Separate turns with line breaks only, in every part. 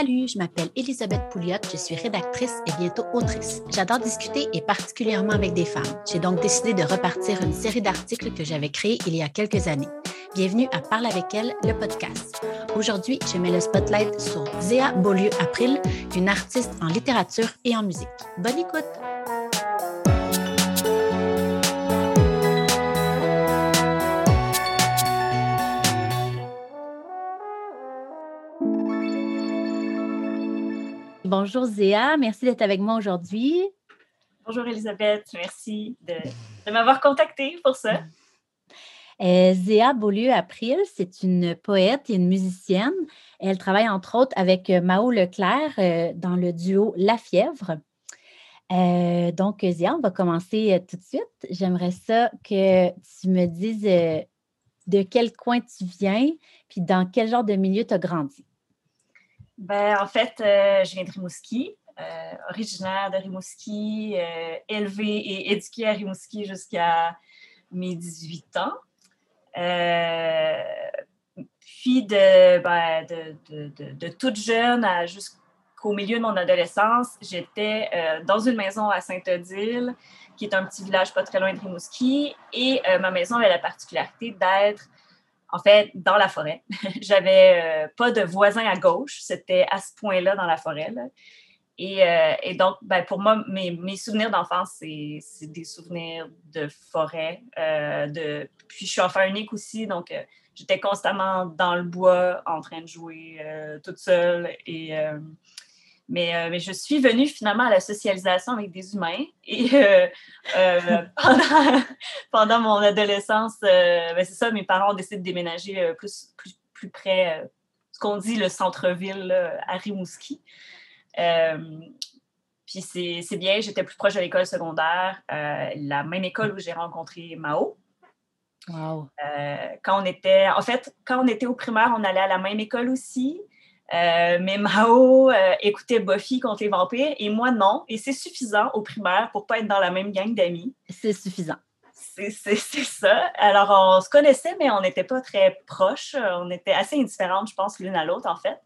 Salut, je m'appelle Elisabeth Pouliot, je suis rédactrice et bientôt autrice. J'adore discuter et particulièrement avec des femmes. J'ai donc décidé de repartir une série d'articles que j'avais créés il y a quelques années. Bienvenue à Parle avec elle, le podcast. Aujourd'hui, je mets le spotlight sur Zéa Beaulieu-April, une artiste en littérature et en musique. Bonne écoute! Bonjour Zéa, merci d'être avec moi aujourd'hui.
Bonjour Elisabeth, merci de, m'avoir contactée pour ça.
Euh, Zéa Beaulieu-April, c'est une poète et une musicienne. Elle travaille entre autres avec euh, Mao Leclerc euh, dans le duo La Fièvre. donc, Zéa, on va commencer tout de suite. J'aimerais ça que tu me dises de quel coin tu viens, puis dans quel genre de milieu tu as grandi.
Ben, en fait, euh, je viens de Rimouski, euh, originaire de Rimouski, euh, élevée et éduquée à Rimouski jusqu'à mes 18 ans. puis ben, de, de, de, toute jeune jusqu'au milieu de mon adolescence, j'étais dans une maison à Sainte-Odile, qui est un petit village pas très loin de Rimouski. Et ma maison avait la particularité d'être en fait, dans la forêt. J'avais euh, pas de voisins à gauche. C'était à ce point-là dans la forêt. Et, euh, et, donc, ben, pour moi, mes, souvenirs d'enfance, c'est des souvenirs de forêt. Euh. Puis je suis enfant unique aussi, donc j'étais constamment dans le bois en train de jouer toute seule. Euh, mais, je suis venue finalement à la socialisation avec des humains. Et euh, euh, pendant, mon adolescence, ben, c'est ça, mes parents ont décidé de déménager plus, plus, plus près, ce qu'on dit le centre-ville à Rimouski. puis c'est bien, j'étais plus proche de l'école secondaire, la même école où j'ai rencontré Mao.
Wow.
quand on était, en fait, quand on était au primaire, on allait à la même école aussi. Euh, mais Mao euh, écoutait Buffy contre les vampires et moi non. Et c'est suffisant au primaire pour pas être dans la même gang d'amis.
C'est suffisant.
C'est ça. Alors, on se connaissait, mais on n'était pas très proches. On était assez indifférentes, je pense, l'une à l'autre, en fait.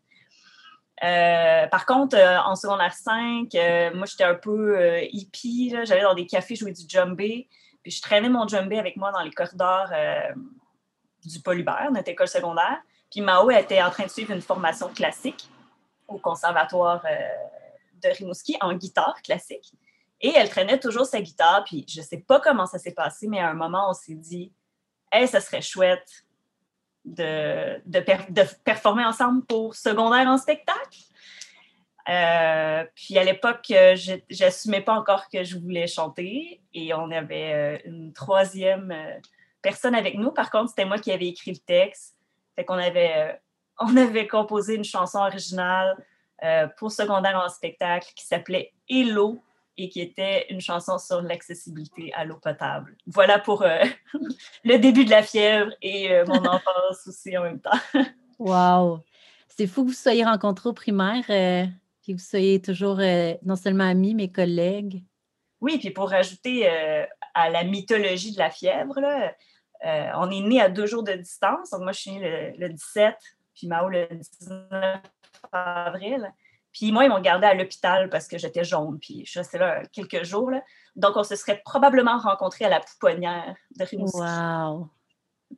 Euh, par contre, en secondaire 5, moi, j'étais un peu hippie. J'allais dans des cafés jouer du djembé. Puis je traînais mon djembé avec moi dans les corridors du Polybert, notre école secondaire. Puis Mao était en train de suivre une formation classique au conservatoire euh, de Rimouski en guitare classique. Et elle traînait toujours sa guitare. Puis je ne sais pas comment ça s'est passé, mais à un moment, on s'est dit Hey, ça serait chouette de, de, performer ensemble pour secondaire en spectacle. Euh, puis à l'époque, euh, j'assumais pas encore que je voulais chanter et on avait une troisième personne avec nous. Par contre, c'était moi qui avais écrit le texte. Fait qu'on avait, euh, on avait composé une chanson originale euh, pour secondaire en spectacle qui s'appelait Hello et qui était une chanson sur l'accessibilité à l'eau potable. Voilà pour euh, le début de la fièvre et mon enfance aussi en même temps.
wow! C'est fou que vous soyez rencontrés au primaire, et que vous soyez toujours non seulement amis, mais collègues.
Oui, puis pour rajouter à la mythologie de la fièvre, là, euh, on est né à deux jours de distance. Donc, moi, je suis née le, 17, puis Mao le 19 avril. Puis moi, ils m'ont gardé à l'hôpital parce que j'étais jaune, puis je restais là quelques jours. Donc, on se serait probablement rencontrés à la pouponnière de Rimouski.
Wow!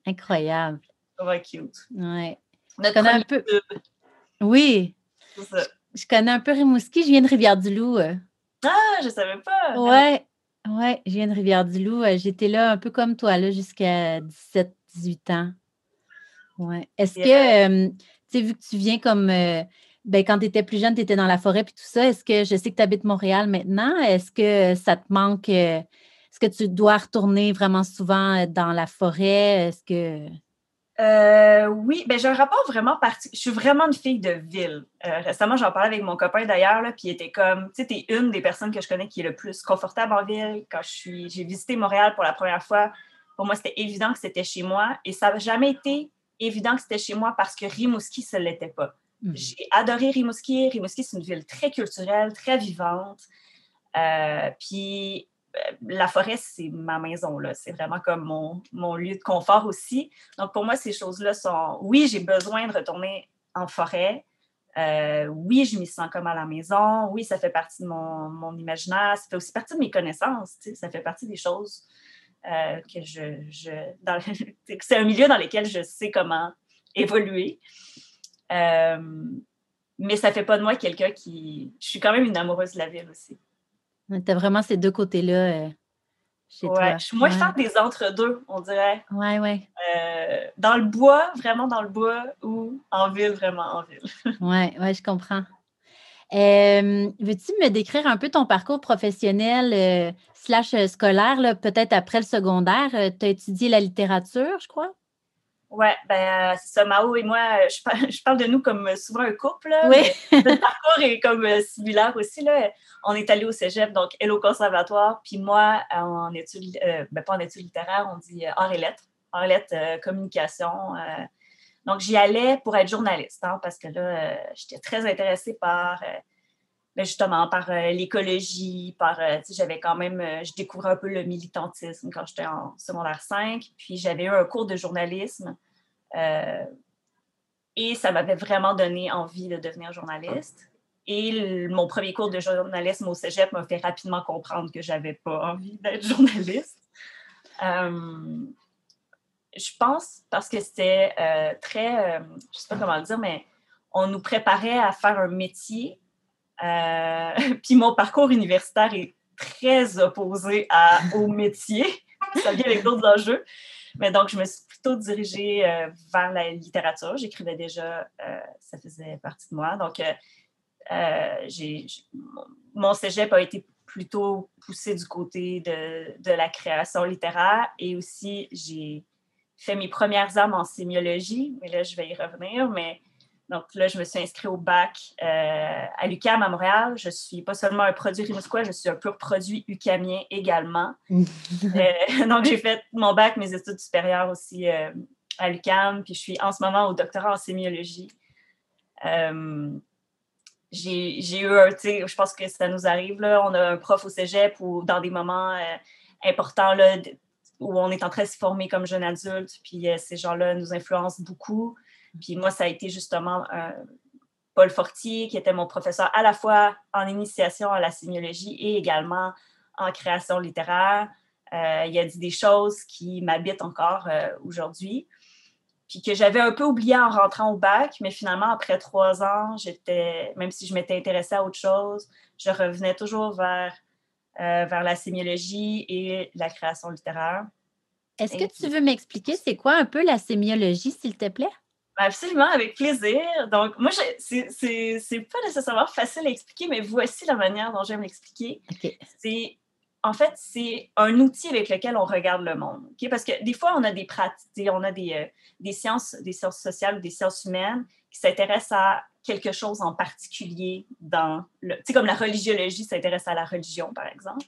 Incroyable.
Ouais, cute.
Ouais. un peu... Oui. Je connais un peu Rimouski. Je viens de Rivière-du-Loup.
Ah, je savais pas.
Ouais. Oui, je viens de Rivière-du-Loup. Euh, j'étais là un peu comme toi, là, jusqu'à 17-18 ans. Ouais. Est-ce que, tu sais, vu que tu viens comme, euh, ben, quand tu étais plus jeune, tu étais dans la forêt puis tout ça, est-ce que, je sais que tu habites Montréal maintenant, est-ce que ça te manque, euh, est-ce que tu dois retourner vraiment souvent dans la forêt? Est-ce que...
Euh, oui, ben j'ai un rapport vraiment particulier. Je suis vraiment une fille de ville. Euh, récemment, j'en parlais avec mon copain d'ailleurs, puis il était comme, tu sais, t'es une des personnes que je connais qui est le plus confortable en ville. Quand je suis, j'ai visité Montréal pour la première fois, pour moi, c'était évident que c'était chez moi, et ça n'a jamais été évident que c'était chez moi parce que Rimouski, ne l'était pas. Mmh. J'ai adoré Rimouski. Rimouski, c'est une ville très culturelle, très vivante. Euh, puis la forêt, c'est ma maison. Là. C'est vraiment comme mon, lieu de confort aussi. Donc, pour moi, ces choses-là sont... Oui, j'ai besoin de retourner en forêt, Euh, oui, je m'y sens comme à la maison. Oui, ça fait partie de mon, imaginaire. Ça fait aussi partie de mes connaissances. Ça fait partie des choses euh, que je. c'est un milieu dans lequel je sais comment évoluer. Euh, mais ça fait pas de moi quelqu'un qui. Je suis quand même une amoureuse de la ville aussi.
Tu as vraiment ces deux côtés-là
chez toi. Je suis moins fan des entre-deux, on dirait.
Ouais, ouais.
Euh, dans le bois, vraiment dans le bois, ou en ville, vraiment en ville.
oui, ouais, je comprends. Euh, veux-tu me décrire un peu ton parcours professionnel euh, slash scolaire, peut-être après le secondaire? tu as étudié la littérature, je crois?
Oui, ben c'est ça. Mao et moi, je, parle de nous comme souvent un couple.
oui.
Notre parcours est comme similaire aussi. Là. On est allé au cégep, donc elle au conservatoire, puis moi en études, ben, pas en études littéraires, on dit arts et lettres. Arlette euh, Communication. Euh. donc, j'y allais pour être journaliste, hein, parce que là, euh, j'étais très intéressée par, ben, justement, par l'écologie, par, j'avais quand même, je découvrais un peu le militantisme quand j'étais en secondaire 5, puis j'avais eu un cours de journalisme. Et ça m'avait vraiment donné envie de devenir journaliste. Et mon premier cours de journalisme au cégep m'a fait rapidement comprendre que j'avais pas envie d'être journaliste je pense parce que c'était euh, très, euh, je sais pas comment le dire, mais on nous préparait à faire un métier. Euh, puis mon parcours universitaire est très opposé au métier. Ça vient avec d'autres enjeux. Mais donc, je me suis plutôt dirigée vers la littérature. J'écrivais déjà, ça faisait partie de moi. Donc, j'ai, mon cégep a été plutôt poussé du côté de, de la création littéraire et aussi j'ai fait mes premières armes en sémiologie, mais là, je vais y revenir. Mais donc là, je me suis inscrite au bac euh, à l'UCAM à Montréal. Je suis pas seulement un produit rimouskois, je suis un pur produit ucamien également. Euh, donc, j'ai fait mon bac, mes études supérieures aussi euh, à l'UCAM, puis je suis en ce moment au doctorat en sémiologie. j'ai eu un, tu sais, je pense que ça nous arrive, là, on a un prof au cégep ou dans des moments importants, là, où on est en train de se former comme jeune adulte, puis ces gens-là nous influencent beaucoup. Puis moi, ça a été justement euh, Paul Fortier, qui était mon professeur à la fois en initiation à la sémiologie et également en création littéraire. Euh, il a dit des choses qui m'habitent encore aujourd'hui, puis que j'avais un peu oublié en rentrant au bac, mais finalement, après trois ans, j'étais, même si je m'étais intéressée à autre chose, je revenais toujours vers euh, vers la sémiologie et la création littéraire.
Est-ce que tu veux m'expliquer c'est quoi un peu la sémiologie, s'il te plaît?
Absolument, avec plaisir. Donc, moi, c'est pas nécessairement facile à expliquer, mais voici la manière dont j'aime l'expliquer. C'est en fait, c'est un outil avec lequel on regarde le monde. Parce que des fois, on a des pratiques, on a des, euh, des, sciences, des sciences sociales ou des sciences humaines qui s'intéressent à quelque chose en particulier dans le. Tu sais, comme la religiologie s'intéresse à la religion, par exemple.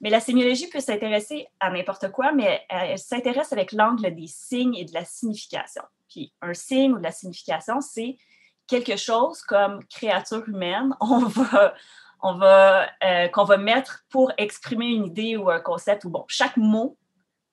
Mais la sémiologie peut s'intéresser à n'importe quoi, mais elle, s'intéresse avec l'angle des signes et de la signification. Puis un signe ou de la signification, c'est quelque chose comme créature humaine. On va, on va, euh, qu'on va mettre pour exprimer une idée ou un concept. Ou bon, chaque mot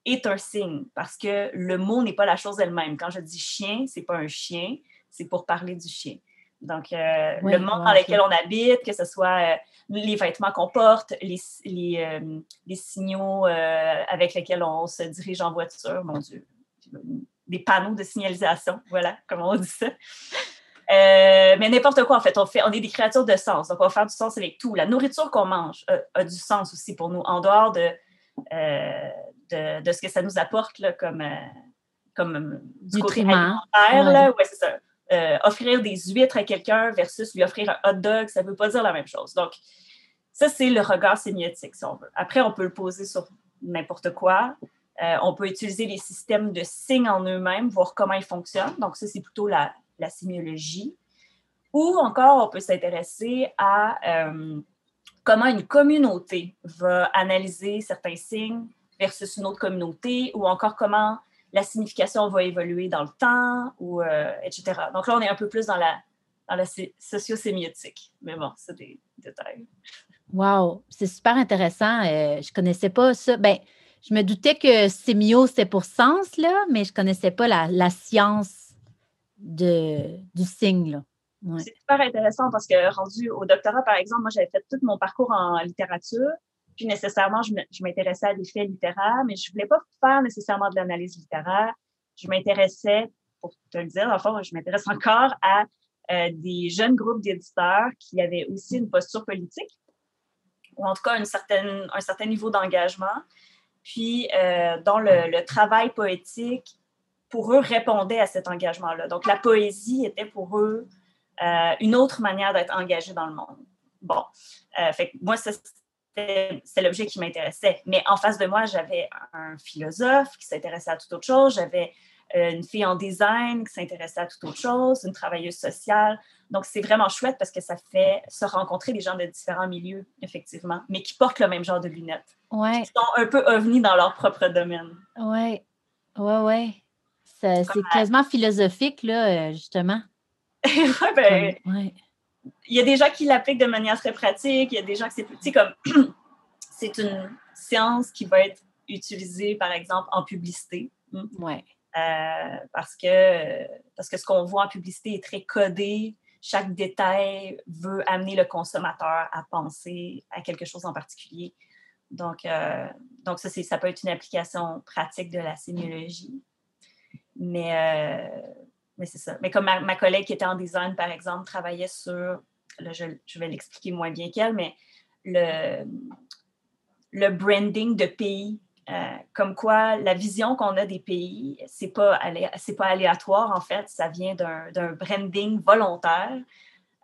est un signe parce que le mot n'est pas la chose elle-même. Quand je dis chien, c'est pas un chien, c'est pour parler du chien. Donc, euh, le monde dans lequel on habite, que ce soit euh, les vêtements qu'on porte, les, les, les signaux avec lesquels on se dirige en voiture, mon Dieu, des panneaux de signalisation, voilà, comment on dit ça. Euh, mais n'importe quoi, en fait. On, fait. on est des créatures de sens. Donc, on va faire du sens avec tout. La nourriture qu'on mange a, du sens aussi pour nous, en dehors de, euh, de, ce que ça nous apporte là, comme, euh, comme
du côté alimentaire.
Ouais. c'est ça. offrir des huîtres à quelqu'un versus lui offrir un hot dog, ça ne veut pas dire la même chose. Donc, ça, c'est le regard sémiotique, si on veut. Après, on peut le poser sur n'importe quoi. On peut utiliser les systèmes de signes en eux-mêmes, voir comment ils fonctionnent. Donc, ça, c'est plutôt la, la sémiologie, ou encore on peut s'intéresser à euh, comment une communauté va analyser certains signes versus une autre communauté, ou encore comment la signification va évoluer dans le temps, ou, euh, etc. Donc là, on est un peu plus dans la, dans la socio-sémiotique. Mais bon, c'est des détails.
Wow, c'est super intéressant. Euh, je ne connaissais pas ça. Ben, je me doutais que sémio, c'était pour sens, là, mais je ne connaissais pas la, science de, du signe.
C'est super intéressant parce que rendu au doctorat, par exemple, moi, j'avais fait tout mon parcours en littérature. Puis nécessairement, je m'intéressais à des faits littéraires, mais je voulais pas faire nécessairement de l'analyse littéraire. Je m'intéressais, pour te le dire, enfin, je m'intéresse encore à euh, des jeunes groupes d'éditeurs qui avaient aussi une posture politique, ou en tout cas une certaine, un certain niveau d'engagement, puis euh, dont le, travail poétique, pour eux, répondait à cet engagement-là. Donc, la poésie était pour eux euh, une autre manière d'être engagé dans le monde. Bon, fait que moi, c'est l'objet qui m'intéressait. Mais en face de moi, j'avais un philosophe qui s'intéressait à toute autre chose. J'avais euh, une fille en design qui s'intéressait à toute autre chose, une travailleuse sociale. Donc, c'est vraiment chouette parce que ça fait se rencontrer des gens de différents milieux, effectivement, mais qui portent le même genre de lunettes.
Ouais.
Qui sont un peu ovnis dans leur propre domaine.
Oui, oui, oui. C'est quasiment philosophique, là, euh, justement.
oui, ben, ouais il y a des gens qui l'appliquent de manière très pratique, il y a des gens qui c'est plus, comme c'est une science qui va être utilisée, par exemple, en publicité.
Ouais.
Euh, parce, que, parce que ce qu'on voit en publicité est très codé. Chaque détail veut amener le consommateur à penser à quelque chose en particulier. Donc, euh, donc ça, ça peut être une application pratique de la sémiologie. Mais, euh, mais c'est ça. Mais comme ma, collègue qui était en design, par exemple, travaillait sur, là, je, vais l'expliquer moins bien qu'elle, mais le, le branding de pays. Euh, comme quoi, la vision qu'on a des pays, c'est pas, c'est pas aléatoire, en fait, ça vient d'un branding volontaire.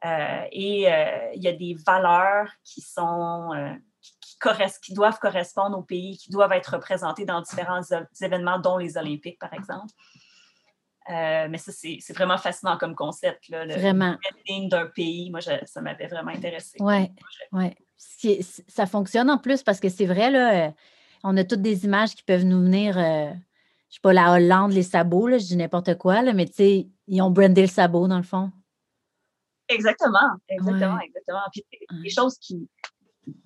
Euh, et euh, il y a des valeurs qui sont qui, qui, doivent correspondre au pays, qui doivent être représentées dans différents événements, dont les Olympiques, par exemple. Mais ça, c'est vraiment fascinant comme concept. Là, le
vraiment.
d'un pays, moi, ça m'avait vraiment intéressé.
Oui, ouais. Ça fonctionne en plus parce que c'est vrai, là, on a toutes des images qui peuvent nous venir, euh, je ne sais pas, la Hollande, les sabots, là, je dis n'importe quoi, là, mais tu sais, ils ont brandé le sabot dans le fond.
Exactement, exactement, exactement. Puis des choses qui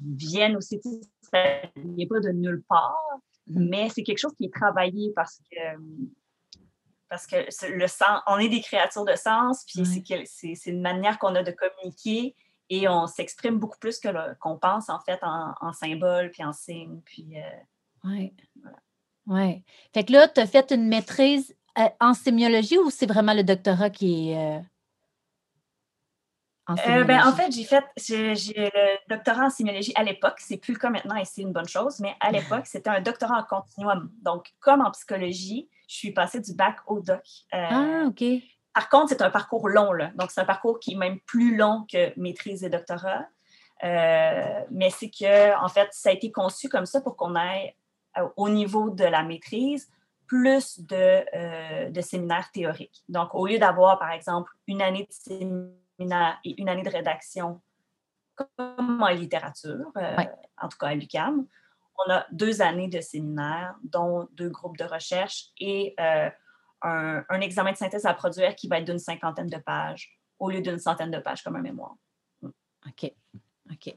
viennent aussi, ça n'est pas de nulle part, mm. mais c'est quelque chose qui est travaillé parce que parce que le sens, on est des créatures de sens, puis c'est une manière qu'on a de communiquer et on s'exprime beaucoup plus que qu'on pense en fait en, en symboles puis en signes. Puis, euh,
oui. Ouais. Fait que là, tu as fait une maîtrise euh, en sémiologie ou c'est vraiment le doctorat qui est. Euh,
en, ben, en fait, j'ai fait j'ai le doctorat en sémiologie à l'époque. C'est plus le cas maintenant et c'est une bonne chose, mais à l'époque, c'était un doctorat en continuum. Donc, comme en psychologie, je suis passée du bac au doc.
Euh, ah, OK.
Par contre, c'est un parcours long, là. Donc, c'est un parcours qui est même plus long que maîtrise et doctorat. Euh, mais c'est que, en fait, ça a été conçu comme ça pour qu'on ait, euh, au niveau de la maîtrise, plus de, de séminaires théoriques. Donc, au lieu d'avoir, par exemple, une année de séminaire et une année de rédaction, comme en littérature, en tout cas à l'UQAM, on a deux années de séminaire, dont deux groupes de recherche et euh, un, examen de synthèse à produire qui va être d'une cinquantaine de pages au lieu d'une centaine de pages comme un mémoire.
Mm. OK. OK.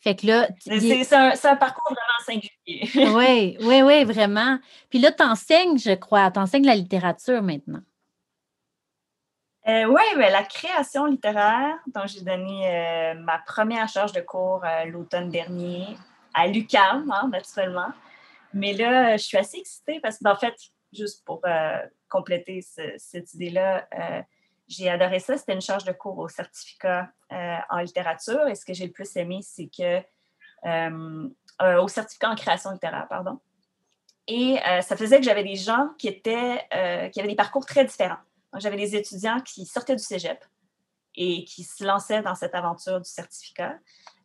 Fait que là.
C'est un, parcours vraiment singulier.
oui, oui, oui, vraiment. Puis là, tu enseignes, je crois, tu enseignes la littérature maintenant.
Euh, oui, ben, la création littéraire, dont j'ai donné euh, ma première charge de cours l'automne dernier à l'UCAM, hein, naturellement. Mais là, je suis assez excitée parce que, en fait, juste pour euh, compléter cette idée-là, euh, j'ai adoré ça. C'était une charge de cours au certificat euh, en littérature. Et ce que j'ai le plus aimé, c'est que au certificat en création littéraire, pardon. Et ça faisait que j'avais des gens qui étaient, qui avaient des parcours très différents. j'avais des étudiants qui sortaient du cégep et qui se lançaient dans cette aventure du certificat.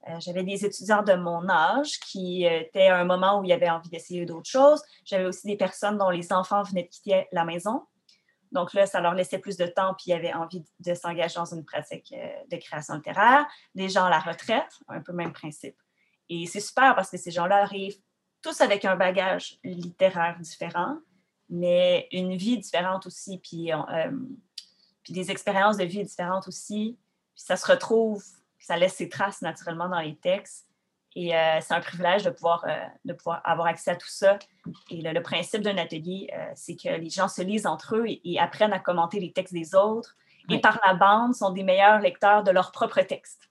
Euh, j'avais des étudiants de mon âge qui euh, étaient à un moment où ils avaient envie d'essayer d'autres choses. J'avais aussi des personnes dont les enfants venaient de quitter la maison. Donc là, ça leur laissait plus de temps, puis ils avaient envie de s'engager dans une pratique euh, de création littéraire. Des gens à la retraite, un peu même principe. Et c'est super parce que ces gens-là arrivent tous avec un bagage littéraire différent, mais une vie différente aussi, puis, puis des expériences de vie différentes aussi. Puis ça se retrouve ça laisse ses traces naturellement dans les textes. Et euh, c'est un privilège de pouvoir, euh, de pouvoir avoir accès à tout ça. Et le, principe d'un atelier, euh, c'est que les gens se lisent entre eux et, apprennent à commenter les textes des autres et par la bande sont des meilleurs lecteurs de leur propre texte.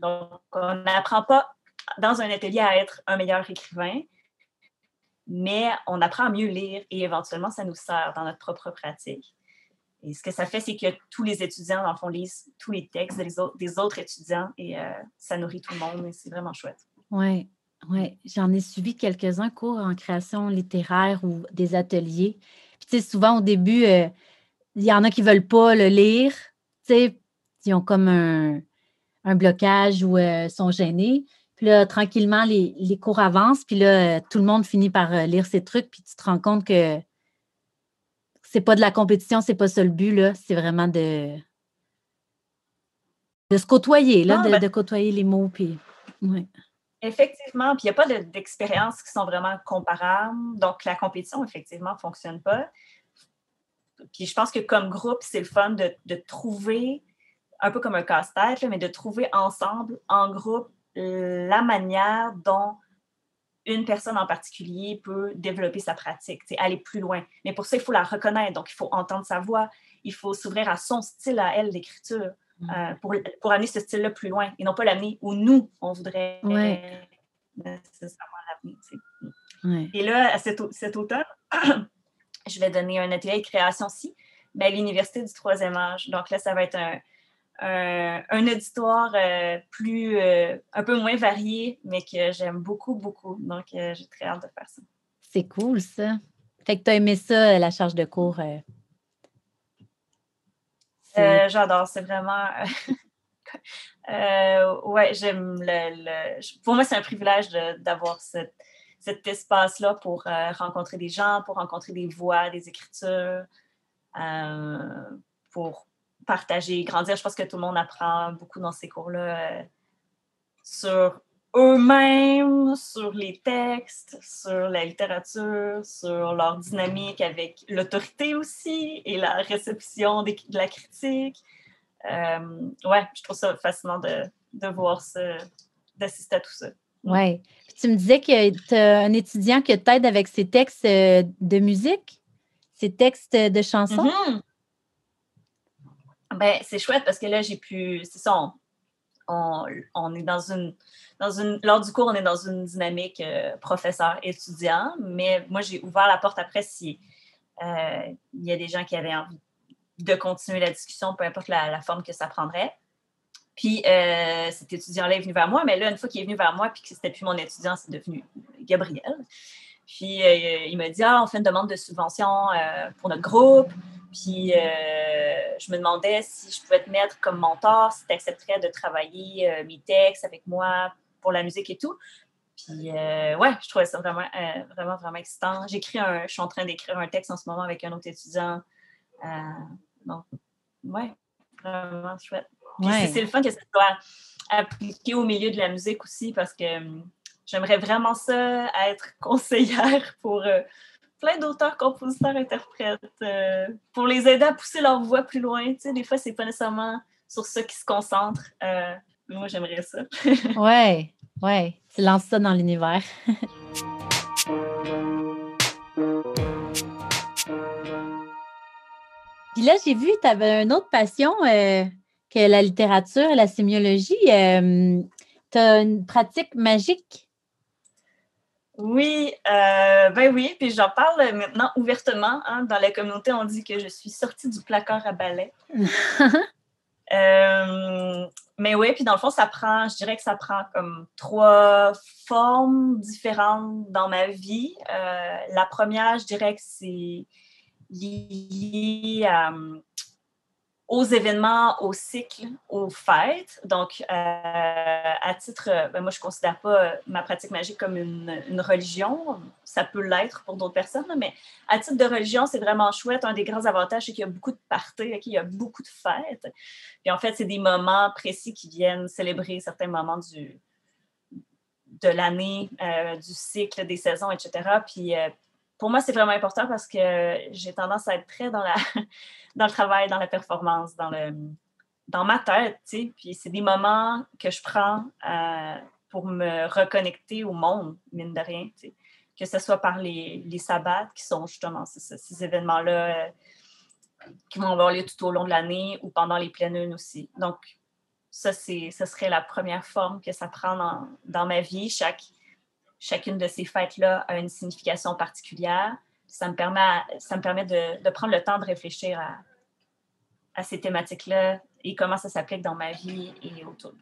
Donc, on n'apprend pas dans un atelier à être un meilleur écrivain, mais on apprend à mieux lire et éventuellement, ça nous sert dans notre propre pratique. Et ce que ça fait, c'est que tous les étudiants, dans le fond, lisent tous les textes des autres, étudiants et euh, ça nourrit tout le monde et c'est vraiment chouette.
Oui, oui. J'en ai suivi quelques-uns cours en création littéraire ou des ateliers. Puis, tu sais, souvent au début, euh, il y en a qui ne veulent pas le lire. Tu sais, ils ont comme un, blocage ou euh, sont gênés. Puis là, tranquillement, les, cours avancent. Puis là, tout le monde finit par lire ces trucs. Puis tu te rends compte que c'est pas de la compétition, c'est pas ça le but, là. C'est vraiment de, de se côtoyer, là, de, ben côtoyer les mots. Puis,
Effectivement, puis il n'y a pas d'expériences qui sont vraiment comparables. Donc, la compétition, effectivement, ne fonctionne pas. Puis je pense que comme groupe, c'est le fun de, de, trouver, un peu comme un casse-tête, mais de trouver ensemble, en groupe, la manière dont une personne en particulier peut développer sa pratique, aller plus loin. Mais pour ça, il faut la reconnaître. Donc, il faut entendre sa voix. Il faut s'ouvrir à son style, à elle, d'écriture, mm. euh, pour, pour, amener ce style-là plus loin et non pas l'amener où nous, on voudrait nécessairement l'amener. Et là, cet, cet automne, je vais donner un atelier de création aussi, mais à l'Université du troisième âge. Donc là, ça va être un, un, auditoire euh, plus, euh, un peu moins varié, mais que j'aime beaucoup, beaucoup. Donc, euh, j'ai très hâte de faire ça.
C'est cool, ça. Fait que tu as aimé ça, la charge de cours?
J'adore, c'est vraiment. ouais, j'aime le, Pour moi, c'est un privilège d'avoir cet espace-là pour rencontrer des gens, pour rencontrer des voix, des écritures, pour partager, grandir. Je pense que tout le monde apprend beaucoup dans ces cours-là euh, sur eux-mêmes, sur les textes, sur la littérature, sur leur dynamique avec l'autorité aussi et la réception de la critique. Euh, ouais, je trouve ça fascinant de, de voir ça, d'assister à tout ça.
Oui. Tu me disais que tu as un étudiant qui t'aide avec ses textes euh, de musique, ses textes de chansons. Mm-hmm.
Ben, c'est chouette parce que là, j'ai pu. C'est ça, on, est dans une, dans une. Lors du cours, on est dans une dynamique euh, professeur-étudiant, mais moi, j'ai ouvert la porte après si euh, il y a des gens qui avaient envie de continuer la discussion, peu importe la, forme que ça prendrait. Puis euh, cet étudiant-là est venu vers moi, mais là, une fois qu'il est venu vers moi, puis que c'était plus mon étudiant, c'est devenu Gabriel. Puis il m'a dit Ah, on fait une demande de subvention pour notre groupe. Puis euh, je me demandais si je pouvais te mettre comme mentor, si tu accepterais de travailler euh, mes textes avec moi pour la musique et tout. Puis euh, ouais, je trouvais ça vraiment, vraiment, vraiment excitant. J'écris un, je suis en train d'écrire un texte en ce moment avec un autre étudiant. donc, ouais, vraiment chouette. Puis c'est le fun que ça soit appliqué au milieu de la musique aussi parce que hum, j'aimerais vraiment ça être conseillère pour plein d'auteurs, compositeurs, interprètes, euh, pour les aider à pousser leur voix plus loin. Tu sais, des fois, c'est pas nécessairement sur ça qui se concentrent. Euh, mais moi, j'aimerais ça.
ouais, ouais. Tu lances ça dans l'univers. Puis là, j'ai vu, tu avais une autre passion euh, que la littérature et la sémiologie. tu as une pratique magique
oui, euh, ben oui, puis j'en parle maintenant ouvertement. Hein. Dans la communauté, on dit que je suis sortie du placard à balai. Euh, mais oui, puis dans le fond, ça prend, je dirais que ça prend comme trois formes différentes dans ma vie. Euh, la première, je dirais que c'est lié à, aux événements, aux cycles, aux fêtes. Donc, euh, à titre, ben moi, je ne considère pas ma pratique magique comme une, religion. Ça peut l'être pour d'autres personnes, mais à titre de religion, c'est vraiment chouette. Un des grands avantages, c'est qu'il y a beaucoup de parties, qu'il y a beaucoup de fêtes. Puis en fait, c'est des moments précis qui viennent célébrer certains moments du, de l'année, euh, du cycle, des saisons, etc. Puis euh, pour moi, c'est vraiment important parce que j'ai tendance à être très dans, le travail, dans la performance, dans, le, dans ma tête. Puis c'est des moments que je prends euh, pour me reconnecter au monde, mine de rien. Que ce soit par les, sabbats, qui sont justement ces, événements-là qui vont avoir lieu tout au long de l'année ou pendant les pleines lunes aussi. Donc, ça, ce serait la première forme que ça prend dans, dans ma vie. Chaque, chacune de ces fêtes-là a une signification particulière. Ça me permet, ça me permet de, prendre le temps de réfléchir à, ces thématiques-là et comment ça s'applique dans ma vie et autour,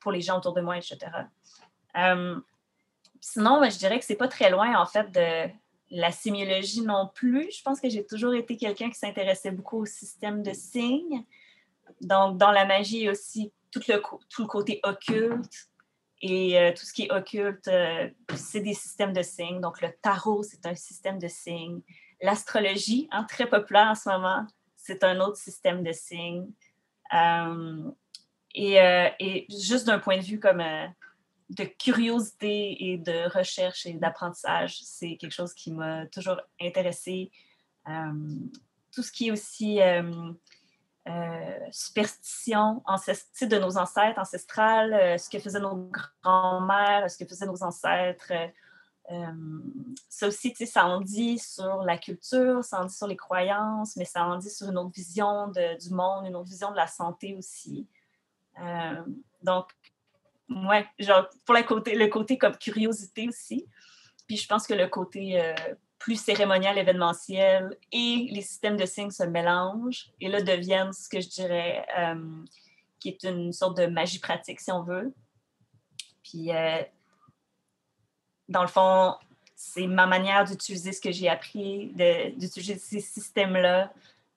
pour les gens autour de moi, etc. Euh, sinon, je dirais que c'est pas très loin, en fait, de la sémiologie non plus. Je pense que j'ai toujours été quelqu'un qui s'intéressait beaucoup au système de signes. Donc, dans la magie aussi, tout le, tout le côté occulte et euh, tout ce qui est occulte, euh, c'est des systèmes de signes. Donc, le tarot, c'est un système de signes. L'astrologie, hein, très populaire en ce moment, c'est un autre système de signes. Euh, et, et, juste d'un point de vue comme de curiosité et de recherche et d'apprentissage, c'est quelque chose qui m'a toujours intéressée. tout ce qui est aussi superstitions de nos ancêtres ancestrales, euh, ce que faisaient nos grands-mères, ce que faisaient nos ancêtres. Euh, ça aussi, ça en dit sur la culture, ça en dit sur les croyances, mais ça en dit sur une autre vision du monde, une autre vision de la santé aussi. donc, ouais, genre, pour le côté, le côté comme curiosité aussi. Puis je pense que le côté plus cérémonial, événementiel et les systèmes de signes se mélangent et là deviennent ce que je dirais euh, qui est une sorte de magie pratique, si on veut. Puis, euh, dans le fond, c'est ma manière d'utiliser ce que j'ai appris, d'utiliser ces systèmes-là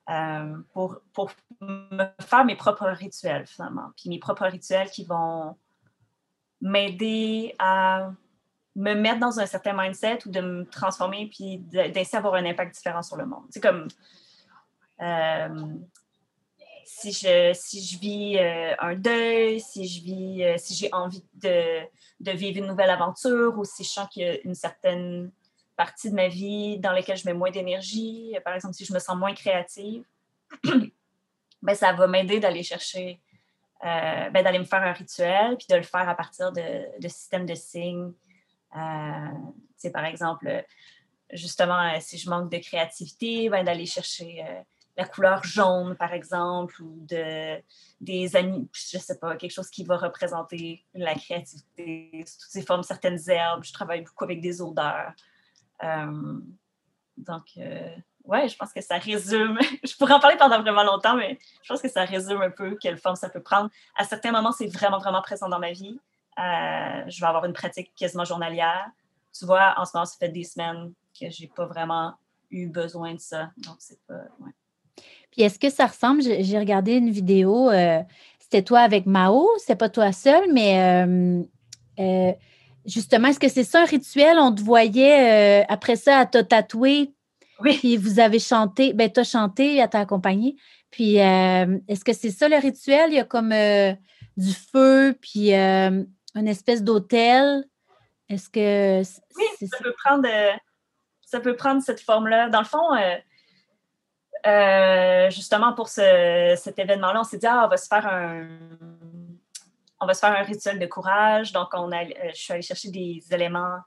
euh, pour, pour me faire mes propres rituels, finalement. Puis mes propres rituels qui vont m'aider à me mettre dans un certain mindset ou de me transformer puis d'essayer d'avoir un impact différent sur le monde. C'est comme euh, si, je, si je vis euh, un deuil, si je vis, euh, si j'ai envie de, de, vivre une nouvelle aventure ou si je sens qu'il y a une certaine partie de ma vie dans laquelle je mets moins d'énergie, par exemple si je me sens moins créative, ben, ça va m'aider d'aller chercher, ben, d'aller me faire un rituel puis de le faire à partir de, de systèmes de signes euh, par exemple, justement, euh, si je manque de créativité, ben, d'aller chercher euh, la couleur jaune, par exemple, ou de, des amis, je sais pas, quelque chose qui va représenter la créativité toutes ces formes, certaines herbes. Je travaille beaucoup avec des odeurs. donc, ouais, je pense que ça résume. je pourrais en parler pendant vraiment longtemps, mais je pense que ça résume un peu quelle forme ça peut prendre. À certains moments, c'est vraiment, vraiment présent dans ma vie. Euh, je vais avoir une pratique quasiment journalière. Tu vois, en ce moment, ça fait des semaines que je n'ai pas vraiment eu besoin de ça. Donc, c'est pas.
Puis est-ce que ça ressemble? J'ai regardé une vidéo, euh, c'était toi avec Mao, c'est pas toi seul, mais euh, justement, est-ce que c'est ça un rituel? On te voyait après ça à te tatouer. Oui. Puis vous avez chanté, ben tu as chanté, à t'accompagner. Puis est-ce que c'est ça le rituel? Il y a comme du feu, puis une espèce d'hôtel. Est-ce que.
Oui, ça peut, prendre, euh, ça peut prendre cette forme-là. Dans le fond, euh, euh, justement pour cet événement-là, on s'est dit, ah, on va se faire un. On va se faire un rituel de courage. Donc, on a, je suis allée chercher des éléments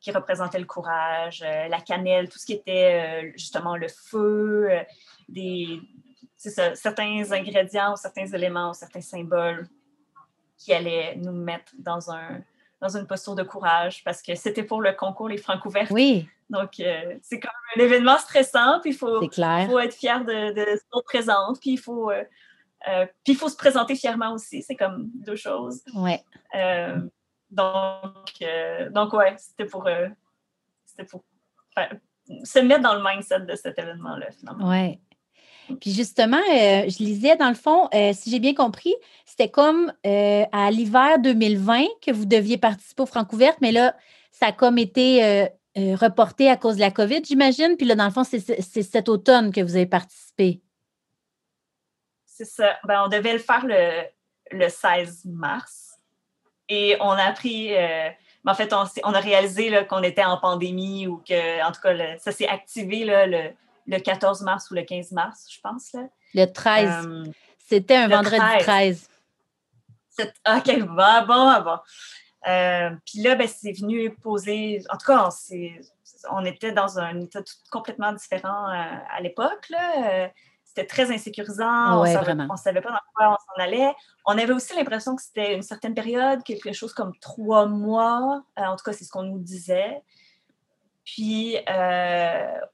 qui représentaient le courage, la cannelle, tout ce qui était justement le feu, des, certains ingrédients ou certains éléments ou certains symboles qui allait nous mettre dans, un, dans une posture de courage parce que c'était pour le concours Les Francs ouverts.
Oui.
Donc, euh, c'est comme un événement stressant, puis il faut, faut, être fier de, de ce présente, puis il faut, euh, euh, puis il faut se présenter fièrement aussi. C'est comme deux choses.
Oui.
donc, donc, ouais, c'était pour, c'était pour se mettre dans le mindset de cet événement-là, finalement.
Oui. Puis justement, euh, je lisais dans le fond, euh, si j'ai bien compris, c'était comme euh, à l'hiver 2020 que vous deviez participer au Francouverte, mais là, ça a comme été reporté à cause de la COVID, j'imagine. Puis là, dans le fond, c'est cet automne que vous avez participé.
C'est ça. Ben, on devait le faire le, le 16 mars. Et on a appris. Ben, en fait, on, on a réalisé qu'on était en pandémie ou que, en tout cas, ça s'est activé là, le, le 14 mars ou le 15 mars, je pense. Là.
Le 13. Euh, C'était un vendredi 13.
OK, bon, bon, bon. Euh, puis là, ben, c'est venu poser. En tout cas, on était dans un état complètement différent à l'époque. C'était très insécurisant. on ne savait pas dans quoi on s'en allait. On avait aussi l'impression que c'était une certaine période, quelque chose comme trois mois. en tout cas, c'est ce qu'on nous disait. Puis,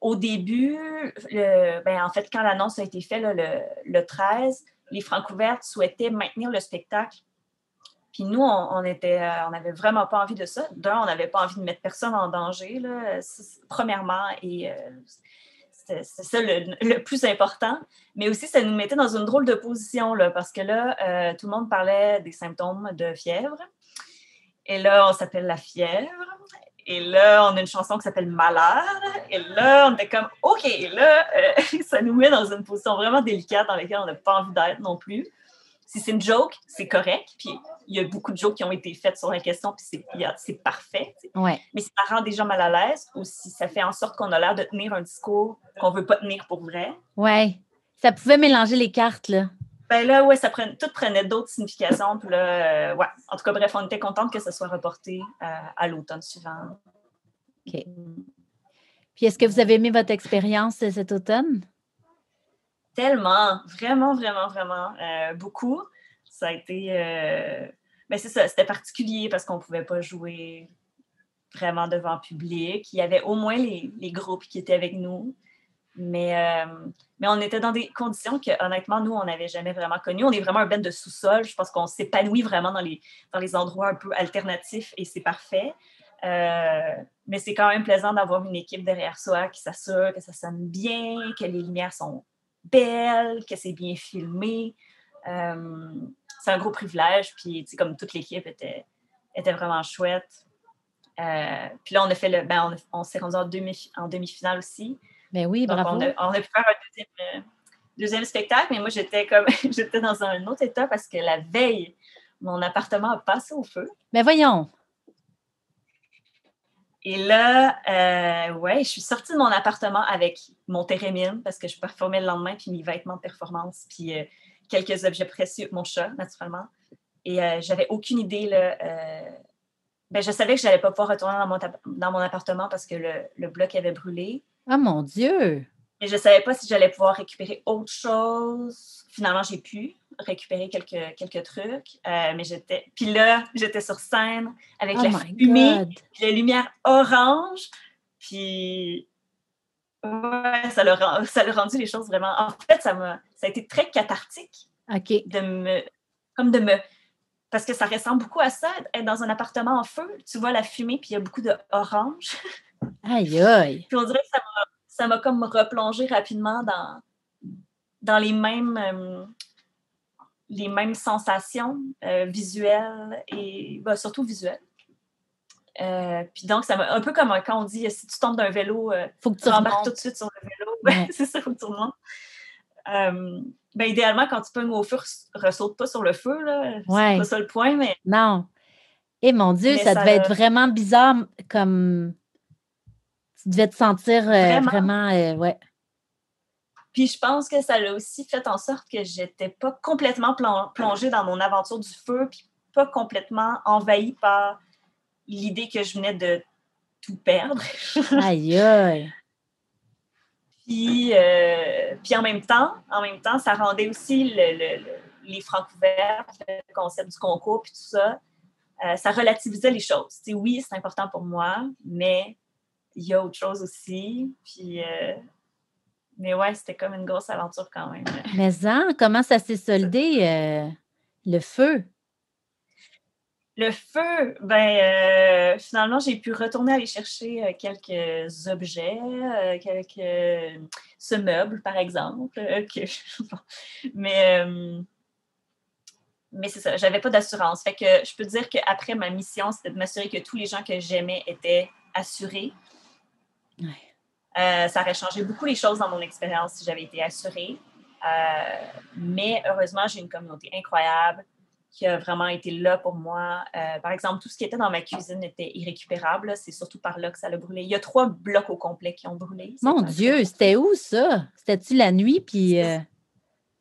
au début, ben, en fait, quand l'annonce a été faite le, le, 13, les Francouvertes souhaitaient maintenir le spectacle puis nous, on, était, euh, on n'avait vraiment pas envie de ça. D'un, on n'avait pas envie de mettre personne en danger, premièrement, et euh, c'est ça le, plus important. Mais aussi, ça nous mettait dans une drôle de position, là, parce que là, euh, tout le monde parlait des symptômes de fièvre. Et là, on s'appelle la fièvre. Et là, on a une chanson qui s'appelle Malade. Et là, on était comme, OK, là, ça nous met dans une position vraiment délicate dans laquelle on n'a pas envie d'être non plus. Si c'est une joke, c'est correct. Puis il y a beaucoup de jokes qui ont été faites sur la question, puis c'est parfait.
Ouais.
Mais si ça rend des gens mal à l'aise ou si ça fait en sorte qu'on a l'air de tenir un discours qu'on ne veut pas tenir pour vrai.
Oui. Ça pouvait mélanger les cartes, là.
Ben là, ouais, ça prenait, tout prenait d'autres significations. Puis là, euh, ouais. En tout cas, bref, on était contente que ça soit reporté euh, à l'automne suivant.
OK. Puis est-ce que vous avez aimé votre expérience cet automne?
Tellement, vraiment, vraiment, vraiment, euh, beaucoup. Ça a été. Euh, ben c'est ça, c'était particulier parce qu'on ne pouvait pas jouer vraiment devant public. Il y avait au moins les, les groupes qui étaient avec nous. Mais, euh, mais on était dans des conditions que, honnêtement, nous, on n'avait jamais vraiment connues. On est vraiment un band de sous-sol. Je pense qu'on s'épanouit vraiment dans les, dans les endroits un peu alternatifs et c'est parfait. mais c'est quand même plaisant d'avoir une équipe derrière soi qui s'assure que ça sonne bien, que les lumières sont belle, que c'est bien filmé. Euh, c'est un gros privilège. Puis, comme toute l'équipe était, était vraiment chouette. Euh, puis là, on. Ben, on, s'est rendu en, demi, en demi-finale aussi.
Ben oui, bravo.
On a, on a, pu faire un deuxième, euh, deuxième spectacle, mais moi, j'étais comme j'étais dans un autre état parce que la veille, mon appartement a passé au feu.
Mais ben voyons.
Et là, euh, ouais, je suis sortie de mon appartement avec mon térémine parce que je performais le lendemain, puis mes vêtements de performance, puis euh, quelques objets précieux, mon chat, naturellement. Et euh, j'avais aucune idée. Là, euh, ben, je savais que je n'allais pas pouvoir retourner dans mon, dans mon appartement parce que le, le, bloc avait brûlé.
Ah mon Dieu!
Et je ne savais pas si j'allais pouvoir récupérer autre chose. Finalement, j'ai pu récupérer quelques, quelques trucs. Euh, mais j'étais. Puis là, j'étais sur scène avec oh la fumée, la lumière orange. Puis. Ouais, ça l'a, ça rendu les choses vraiment. En fait, ça, m'a, ça a été très cathartique.
OK.
De me. Comme de me. Parce que ça ressemble beaucoup à ça, être dans un appartement en feu. Tu vois la fumée, puis il y a beaucoup d'orange.
Aïe, aïe.
puis on dirait que ça m'a, ça comme replongé rapidement dans, dans les mêmes. Euh, les mêmes sensations euh, visuelles et bah, surtout visuelles. Euh, puis donc, ça un peu comme quand on dit si tu tombes d'un vélo, euh,
faut que tu embarques
tout de suite sur le vélo. c'est ça, faut que tu remontes. ben, idéalement, quand tu peux au feu, ressaute pas sur le feu. Là. C'est pas ça le point, mais.
Non. Et eh, mon Dieu, ça, devait être vraiment bizarre comme. Tu devais te sentir vraiment, vraiment ouais.
Puis je pense que ça l'a aussi fait en sorte que j'étais pas complètement plongée dans mon aventure du feu, puis pas complètement envahie par l'idée que je venais de tout perdre.
aïe aïe!
Puis, euh, puis en même temps, en même temps, ça rendait aussi les francs ouverts, le concept du concours, puis tout ça, euh, ça relativisait les choses. oui, c'est important pour moi, mais il y a autre chose aussi. Puis euh, mais ouais, c'était comme une grosse aventure quand même.
Mais ça, comment ça s'est soldé, euh, le feu?
Le feu, ben euh, finalement, j'ai pu retourner aller chercher quelques objets, quelques ce meuble, par exemple. mais mais c'est ça, j'avais pas d'assurance. Fait que je peux dire qu'après ma mission, c'était de m'assurer que tous les gens que j'aimais étaient assurés. Ouais. Euh, ça aurait changé beaucoup les choses dans mon expérience si j'avais été assurée. Euh, mais heureusement, j'ai une communauté incroyable qui a vraiment été là pour moi. Euh, par exemple, tout ce qui était dans ma cuisine était irrécupérable. C'est surtout par là que ça a brûlé. Il y a trois blocs au complet qui ont brûlé.
Mon Dieu, c'était où ça? C'était-tu la nuit? Puis.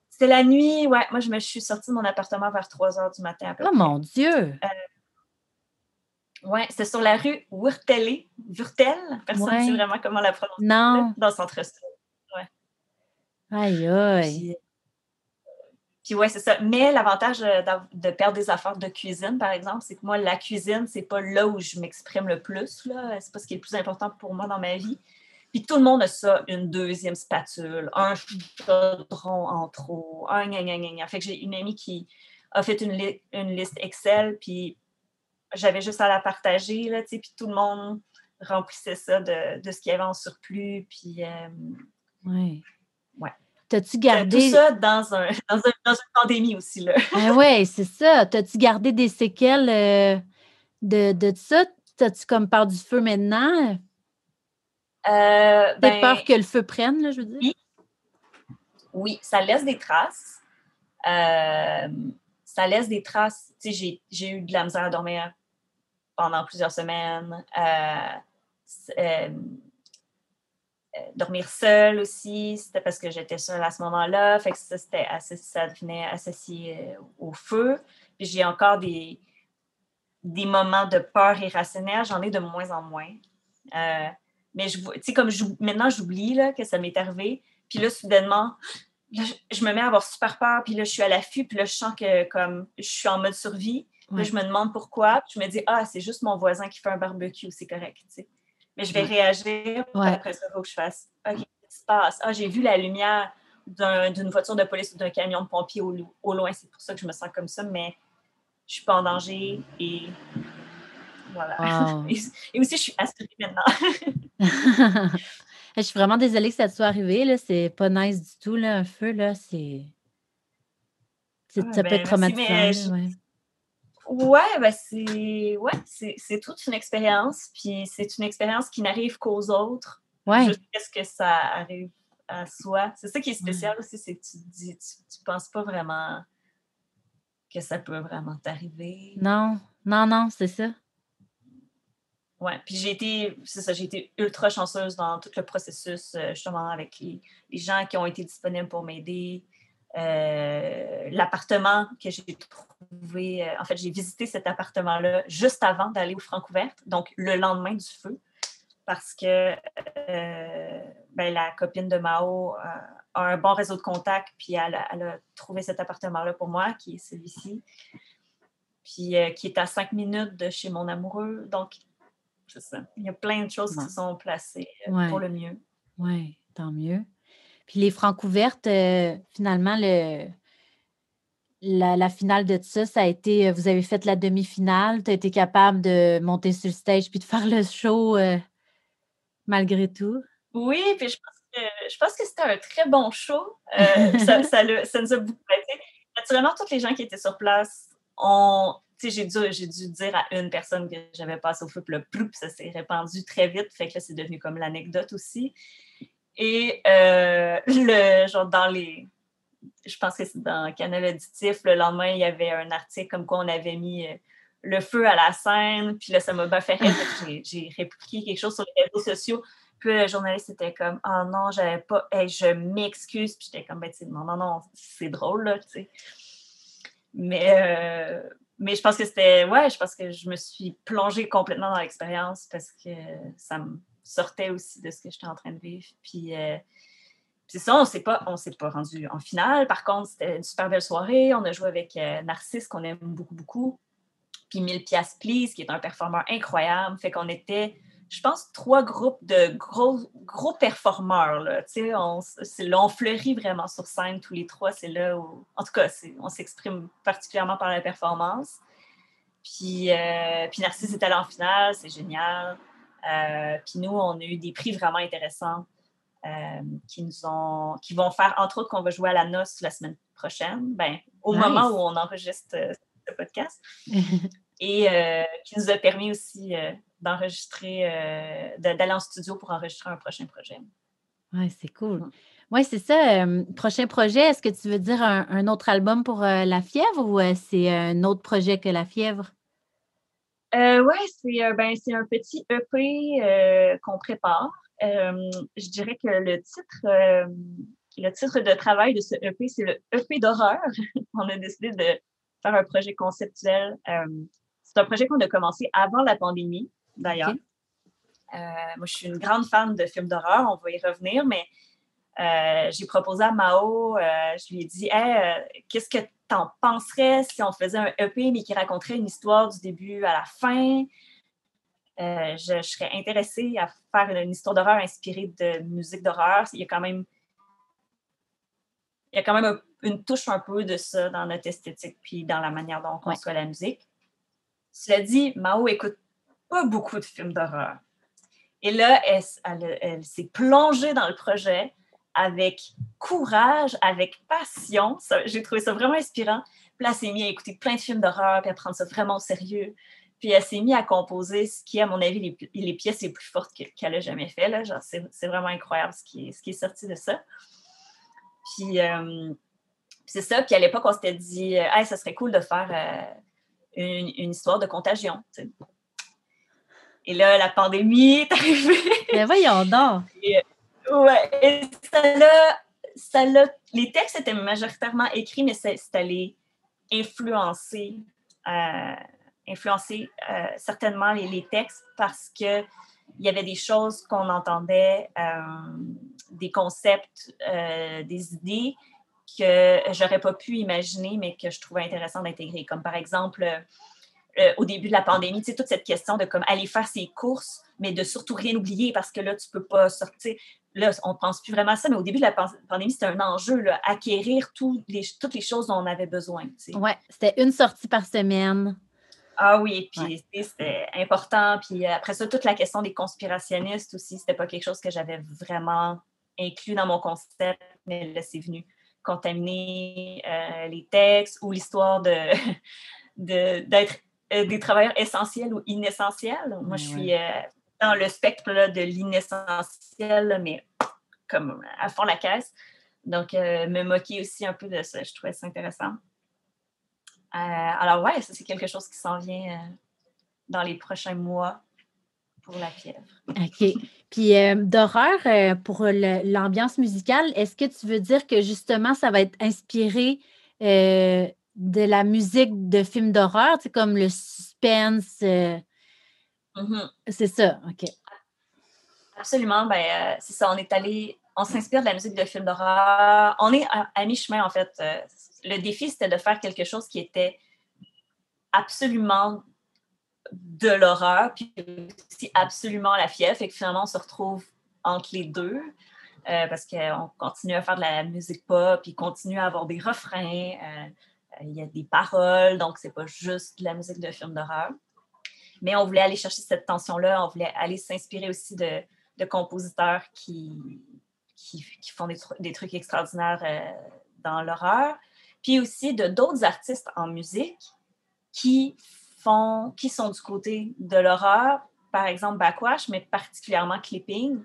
C'était la nuit, ouais. Moi, je me suis sortie de mon appartement vers 3 heures du matin.
oh mon Dieu!
Oui, c'est sur la rue Wurtele, Wurtel, personne ne sait vraiment comment la prononcer.
Non.
Dans le centre-sud. Ouais.
Aïe, aïe.
Puis, ouais, c'est ça. Mais l'avantage de, perdre des affaires de cuisine, par exemple, c'est que moi, la cuisine, c'est pas là où je m'exprime le plus. Là. C'est pas ce qui est le plus important pour moi dans ma vie. Puis tout le monde a ça, une deuxième spatule, un chaudron en trop, un gna gna gna. Fait que j'ai une amie qui a fait une, une liste Excel, puis j'avais juste à la partager, là, puis tout le monde remplissait ça de, de ce qu'il y avait en surplus. Puis, euh,
oui.
Ouais.
T'as-tu gardé.
Tout ça dans, un, dans, une pandémie aussi. Là.
Ah oui, c'est ça. T'as-tu gardé des séquelles euh, de, de ça? T'as-tu comme part du feu maintenant?
Euh,
ben, peur que le feu prenne, là, je veux dire?
Oui, oui ça laisse des traces. Euh, ça laisse des traces. Tu sais, j'ai eu de la misère à dormir pendant plusieurs semaines. Euh, euh, dormir seule aussi, c'était parce que j'étais seule à ce moment-là. Fait que ça, c'était ça devenait associé au feu. Puis j'ai encore des, des moments de peur irrationnelle. J'en ai de moins en moins. Mais je, comme maintenant, j'oublie que ça m'est arrivé. Puis là, soudainement, je me mets à avoir super peur. Puis là, je suis à l'affût. Puis là, je sens que comme je suis en mode survie. Là, je me demande pourquoi. Puis je me dis, ah, c'est juste mon voisin qui fait un barbecue. C'est correct. Mais je vais réagir. Après ça, il faut que je fasse, OK, qu'est-ce qui se passe? Ah, j'ai vu la lumière d'une voiture de police ou d'un camion de pompier au, au loin. C'est pour ça que je me sens comme ça. Mais je suis pas en danger et voilà. Et, aussi, je suis assurée maintenant.
je suis vraiment désolée que ça te soit arrivé. C'est pas nice du tout, là, un feu. Là. C'est... ça peut ben, être traumatisant. ouais.
Ouais, ben c'est ouais, c'est toute une expérience. Puis c'est une expérience qui n'arrive qu'aux autres.
Ouais.
Jusqu'à ce que ça arrive à soi. C'est ça qui est spécial aussi, c'est que tu dis, tu, tu penses pas vraiment que ça peut vraiment t'arriver.
Non, non, non, c'est ça.
Ouais, puis j'ai été, c'est ça, j'ai été ultra chanceuse dans tout le processus, euh, justement, avec les, gens qui ont été disponibles pour m'aider. Euh, l'appartement que j'ai trouvé, euh, en fait, j'ai visité cet appartement-là juste avant d'aller au Francouverte, donc le lendemain du feu, parce que ben, la copine de Mao a un bon réseau de contacts, puis elle, elle a trouvé cet appartement-là pour moi, qui est celui-ci, puis qui est à cinq minutes de chez mon amoureux. Donc, c'est ça. Il y a plein de choses qui sont placées euh, pour le mieux.
Oui, tant mieux. Puis les francs ouvertes, euh, finalement, le, la, finale de ça, ça a été, euh, vous avez fait la demi-finale, tu as été capable de monter sur le stage puis de faire le show malgré tout.
Oui, puis je pense que, je pense que c'était un très bon show. ça, ça, nous a beaucoup aidé. Naturellement, tous les gens qui étaient sur place ont j'ai dû, j'ai dû dire à une personne que j'avais passé au feu, puis le ça s'est répandu très vite. Fait que là, c'est devenu comme l'anecdote aussi. Et euh, le, genre, dans les. Je pense que c'est dans Canal Auditif, le lendemain, il y avait un article comme quoi on avait mis euh, le feu à la scène. Puis là, ça m'a bien fait rire. J'ai répliqué quelque chose sur les réseaux sociaux. Puis le journaliste était comme Oh non, j'avais pas. je m'excuse. Puis j'étais comme ben, non, non, non, c'est drôle, là, tu sais. Mais, euh, mais je pense que c'était, ouais, je pense que je me suis plongée complètement dans l'expérience parce que ça me sortait aussi de ce que j'étais en train de vivre. Puis, euh, c'est ça, on s'est pas, on s'est pas rendu en finale. Par contre, c'était une super belle soirée. On a joué avec euh, Narcisse, qu'on aime beaucoup, beaucoup. Puis 1000 pièces Please, qui est un performeur incroyable. Fait qu'on était je pense, trois groupes de gros, gros performeurs. Là. On, on fleurit vraiment sur scène tous les trois. C'est là où, en tout cas, on s'exprime particulièrement par la performance. Puis, euh, puis Narcisse est allé en finale, c'est génial. Euh, puis nous, on a eu des prix vraiment intéressants euh, qui nous ont, qui vont faire, entre autres, qu'on va jouer à la noce la semaine prochaine, ben, au moment où on enregistre ce podcast. Et qui nous a permis aussi d'enregistrer, euh, d'aller en studio pour enregistrer un prochain projet.
Oui, c'est cool. Mm. Oui, c'est ça. Euh, prochain projet, est-ce que tu veux dire un, autre album pour euh, La Fièvre ou c'est un autre projet que La Fièvre?
Oui, c'est ben, un petit EP qu'on prépare. je dirais que le titre, le titre de travail de ce EP, c'est le EP d'horreur. On a décidé de faire un projet conceptuel C'est un projet qu'on a commencé avant la pandémie, d'ailleurs. Euh, moi, je suis une grande fan de films d'horreur, on va y revenir, mais euh, j'ai proposé à Mao, je lui ai dit qu'est-ce que tu en penserais si on faisait un EP, mais qui raconterait une histoire du début à la fin? Je, serais intéressée à faire une, histoire d'horreur inspirée de musique d'horreur. Il y a quand même, il y a quand même une touche un peu de ça dans notre esthétique puis dans la manière dont on conçoit la musique. Cela dit, Mao écoute pas beaucoup de films d'horreur. Et là, elle, s'est plongée dans le projet avec courage, avec passion. J'ai trouvé ça vraiment inspirant. Puis là, elle s'est mise à écouter plein de films d'horreur, puis à prendre ça vraiment au sérieux. Puis elle s'est mise à composer ce qui est, à mon avis, les, les pièces les plus fortes qu'elle a jamais fait. Là. c'est, vraiment incroyable ce qui, est, ce qui est sorti de ça. Puis, euh, c'est ça. Puis à l'époque, on s'était dit, euh, hey, ça serait cool de faire euh, une, histoire de contagion. Et là, la pandémie est arrivée.
Mais voyons donc.
Ouais, et ça les textes étaient majoritairement écrits, mais ça, allait influencer, euh, influencer certainement les, textes parce que il y avait des choses qu'on entendait, des concepts, des idées que j'aurais pas pu imaginer, mais que je trouvais intéressant d'intégrer. Comme par exemple, euh, euh, au début de la pandémie, tu sais, toute cette question de comme aller faire ses courses, mais de surtout rien oublier parce que là, tu peux pas sortir. Là, on ne pense plus vraiment à ça, mais au début de la pandémie, c'était un enjeu, là, acquérir les, toutes les choses dont on avait besoin.
Oui, c'était une sortie par semaine.
Ah oui, puis c'était important. Puis après ça, toute la question des conspirationnistes aussi, c'était pas quelque chose que j'avais vraiment inclus dans mon concept, mais là, c'est venu contaminer euh, les textes ou l'histoire de, d'être euh, des travailleurs essentiels ou inessentiels. Moi, je suis euh, dans le spectre de l'inessentiel, mais comme à fond la caisse. Donc, me moquer aussi un peu de ça, je trouvais ça intéressant. alors, ouais, ça, c'est quelque chose qui s'en vient dans les prochains mois pour la fièvre.
OK. Puis euh, d'horreur, euh, pour l'ambiance musicale, est-ce que tu veux dire que justement, ça va être inspiré euh, de la musique de films d'horreur, c'est comme le suspense? Mm-hmm. C'est ça, OK.
Absolument. Ben, c'est ça, on est allé, on s'inspire de la musique de films d'horreur. On est à mi-chemin, en fait. le défi, c'était de faire quelque chose qui était absolument de l'horreur, puis aussi absolument la fièvre. et que finalement, on se retrouve entre les deux. Euh, parce qu'on continue à faire de la musique pop, puis continue à avoir des refrains, euh, il y a des paroles, donc c'est pas juste de la musique de film d'horreur. Mais on voulait aller chercher cette tension-là, on voulait aller s'inspirer aussi de, compositeurs qui, qui, font des, trucs extraordinaires euh, dans l'horreur, puis aussi de d'autres artistes en musique qui qui sont du côté de l'horreur, par exemple Backwash, mais particulièrement Clipping,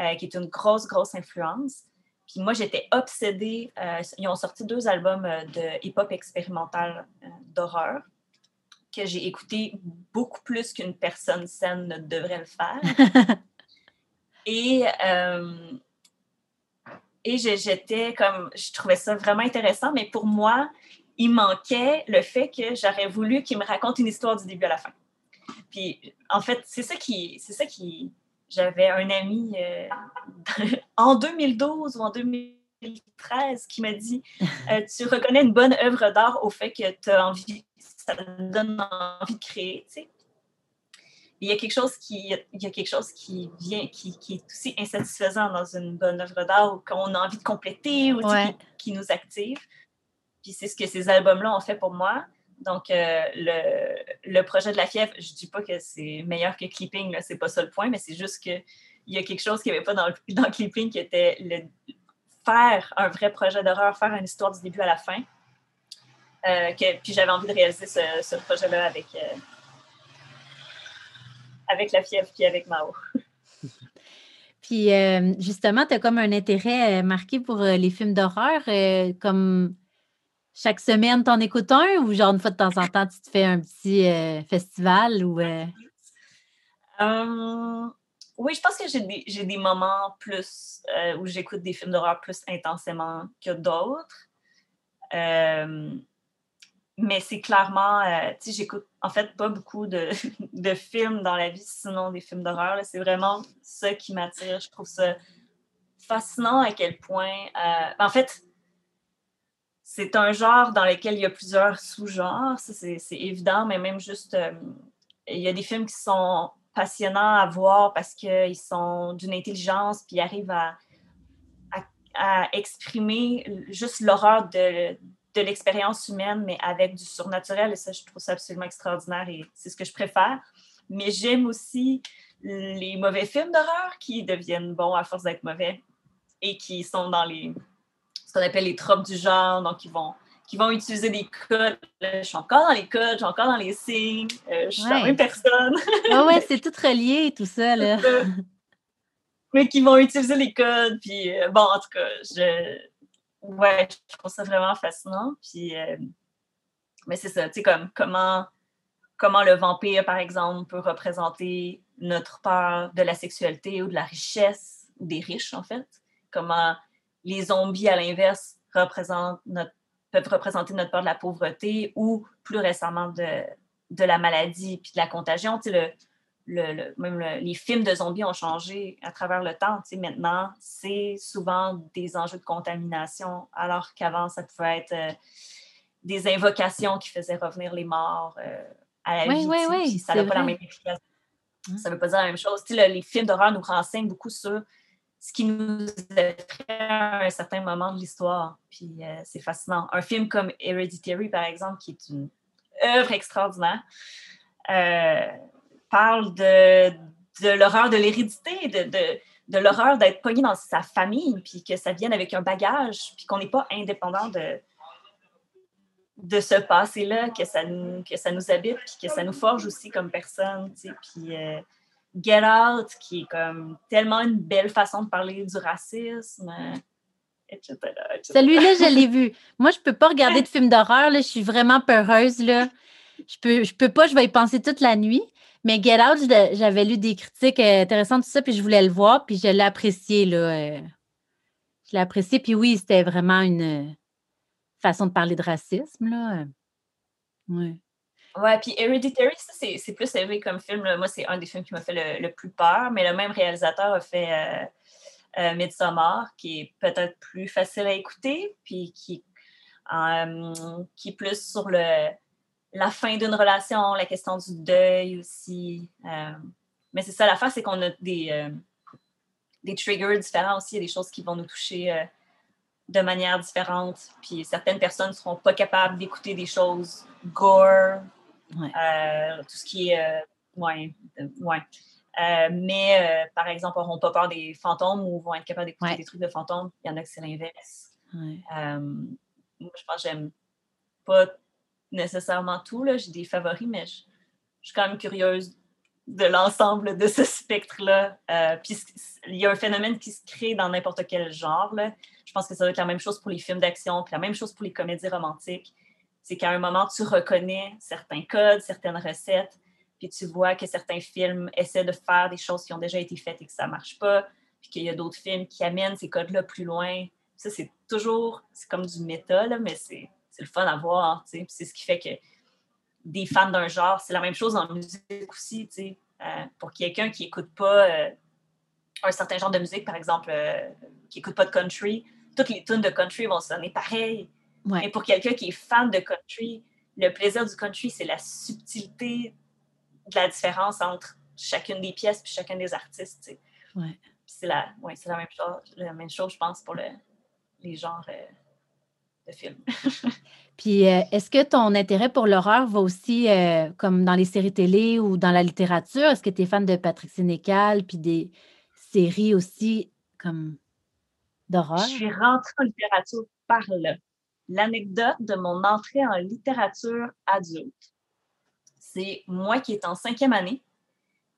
euh, qui est une grosse, grosse influence. Puis moi, j'étais obsédée. Euh, ils ont sorti deux albums euh, de hip-hop expérimental d'horreur que j'ai écouté beaucoup plus qu'une personne saine ne devrait le faire. et et j'étais comme, je trouvais ça vraiment intéressant, mais pour moi, il manquait le fait que j'aurais voulu qu'il me raconte une histoire du début à la fin. Puis, en fait, c'est ça qui. C'est ça qui. J'avais un ami euh, en 2012 ou en 2013 qui m'a dit euh, Tu reconnais une bonne œuvre d'art au fait que tu as envie, ça te donne envie de créer, tu sais. Il y a quelque chose qui, il y a quelque chose qui vient, qui, qui est aussi insatisfaisant dans une bonne œuvre d'art ou qu'on a envie de compléter ou qui, nous active. Puis c'est ce que ces albums-là ont fait pour moi. Donc, euh, le, le, projet de la fièvre, je ne dis pas que c'est meilleur que Clipping, ce n'est pas ça le point, mais c'est juste qu'il y a quelque chose qui n'y avait pas dans, dans Clipping qui était le, faire un vrai projet d'horreur, faire une histoire du début à la fin. Euh, que, puis j'avais envie de réaliser ce, projet-là avec, euh, avec la fièvre puis avec Mao.
puis justement, tu as comme un intérêt marqué pour les films d'horreur, comme chaque semaine, t'en écoutes un ou genre une fois de temps en temps, tu te fais un petit euh, festival ou. Euh?
Hum, oui, je pense que j'ai des, moments plus euh, où j'écoute des films d'horreur plus intensément que d'autres. Mais c'est clairement, euh, tu sais, j'écoute en fait pas beaucoup de, de, films dans la vie, sinon des films d'horreur. C'est vraiment ça qui m'attire. Je trouve ça fascinant à quel point, euh, en fait, c'est un genre dans lequel il y a plusieurs sous-genres, c'est évident, mais même juste, euh, il y a des films qui sont passionnants à voir parce qu'ils sont d'une intelligence, puis arrivent à, à, exprimer juste l'horreur de, de l'expérience humaine, mais avec du surnaturel. Et ça, je trouve ça absolument extraordinaire et c'est ce que je préfère. Mais j'aime aussi les mauvais films d'horreur qui deviennent bons à force d'être mauvais et qui sont dans les qu'on appelle les tropes du genre, donc ils vont, qui vont utiliser des codes. Je suis encore dans les codes, je suis encore dans les signes, euh, je suis la même personne.
Oui, ouais, c'est tout relié, tout ça, là.
Mais qui vont utiliser les codes, puis euh, bon, en tout cas, je... Ouais, je trouve ça vraiment fascinant, puis... Euh, mais c'est ça, tu sais, comme comment, comment le vampire, par exemple, peut représenter notre peur de la sexualité ou de la richesse, ou des riches, en fait. Comment les zombies, à l'inverse, peuvent représenter notre peur de la pauvreté ou plus récemment de, de la maladie puis de la contagion. le, le, même les films de zombies ont changé à travers le temps. maintenant, c'est souvent des enjeux de contamination, alors qu'avant, ça pouvait être euh, des invocations qui faisaient revenir les morts euh, à la vie.
Oui, oui,
ça n'a pas la même efficacité. Hein? Ça ne veut pas dire la même chose. les films d'horreur nous renseignent beaucoup sur ce qui nous effraie à un certain moment de l'histoire. Puis euh, c'est fascinant. Un film comme Hereditary, par exemple, qui est une œuvre extraordinaire, euh, parle de, l'horreur de l'hérédité, de, l'horreur d'être pogné dans sa famille, puis que ça vienne avec un bagage, puis qu'on n'est pas indépendant de, de ce passé-là, que ça, nous, que ça nous habite, puis que ça nous forge aussi comme personne. Puis euh, Get Out, qui est comme tellement une belle façon de parler du racisme, etc.
Celui-là, je l'ai vu. Moi, je peux pas regarder de films d'horreur. Je suis vraiment peureuse. Là. Je peux, je peux pas, je vais y penser toute la nuit. Mais Get Out, j'avais lu des critiques euh, intéressantes, tout ça, puis je voulais le voir, puis je l'ai apprécié. Là, euh. je l'ai apprécié, puis oui, c'était vraiment une façon de parler de racisme. Là. Ouais.
Ouais, puis Hereditary, c'est plus élevé comme film. Moi, c'est un des films qui m'a fait le, plus peur, mais le même réalisateur a fait euh, euh, Midsommar, qui est peut-être plus facile à écouter, puis qui, euh, qui est plus sur le, la fin d'une relation, la question du deuil aussi. mais c'est ça, l'affaire, c'est qu'on a des, des triggers différents aussi. Il y a des choses qui vont nous toucher de manière différente. Puis certaines personnes ne seront pas capables d'écouter des choses gore, euh, tout ce qui est. Euh, ouais, ouais. Euh, mais par exemple, n'auront pas peur des fantômes ou vont être capables d'écouter des trucs de fantômes. Il y en a que c'est l'inverse. moi, je pense que j'aime pas nécessairement tout. J'ai des favoris, mais je, suis quand même curieuse de l'ensemble de ce spectre-là. puis il y a un phénomène qui se crée dans n'importe quel genre. Là. Je pense que ça va être la même chose pour les films d'action, puis la même chose pour les comédies romantiques c'est qu'à un moment, tu reconnais certains codes, certaines recettes, puis tu vois que certains films essaient de faire des choses qui ont déjà été faites et que ça ne marche pas, puis qu'il y a d'autres films qui amènent ces codes-là plus loin. Ça, c'est toujours, c'est comme du méta, mais c'est le fun à voir, c'est ce qui fait que des fans d'un genre, c'est la même chose en musique aussi, euh, pour quelqu'un qui n'écoute pas euh, un certain genre de musique, par exemple, euh, qui n'écoute pas de country, toutes les tunes de country vont sonner pareil. Mais pour quelqu'un qui est fan de country, le plaisir du country, c'est la subtilité de la différence entre chacune des pièces et chacun des artistes.
Ouais.
C'est la, la, même chose, la même chose, je pense, pour le, les genres euh, de films.
puis, euh, est-ce que ton intérêt pour l'horreur va aussi, euh, comme dans les séries télé ou dans la littérature? Est-ce que tu es fan de Patrick Sénécal, puis des séries aussi comme d'horreur? Je
suis rentrée en littérature par là l'anecdote de mon entrée en littérature adulte. C'est moi qui est en cinquième année,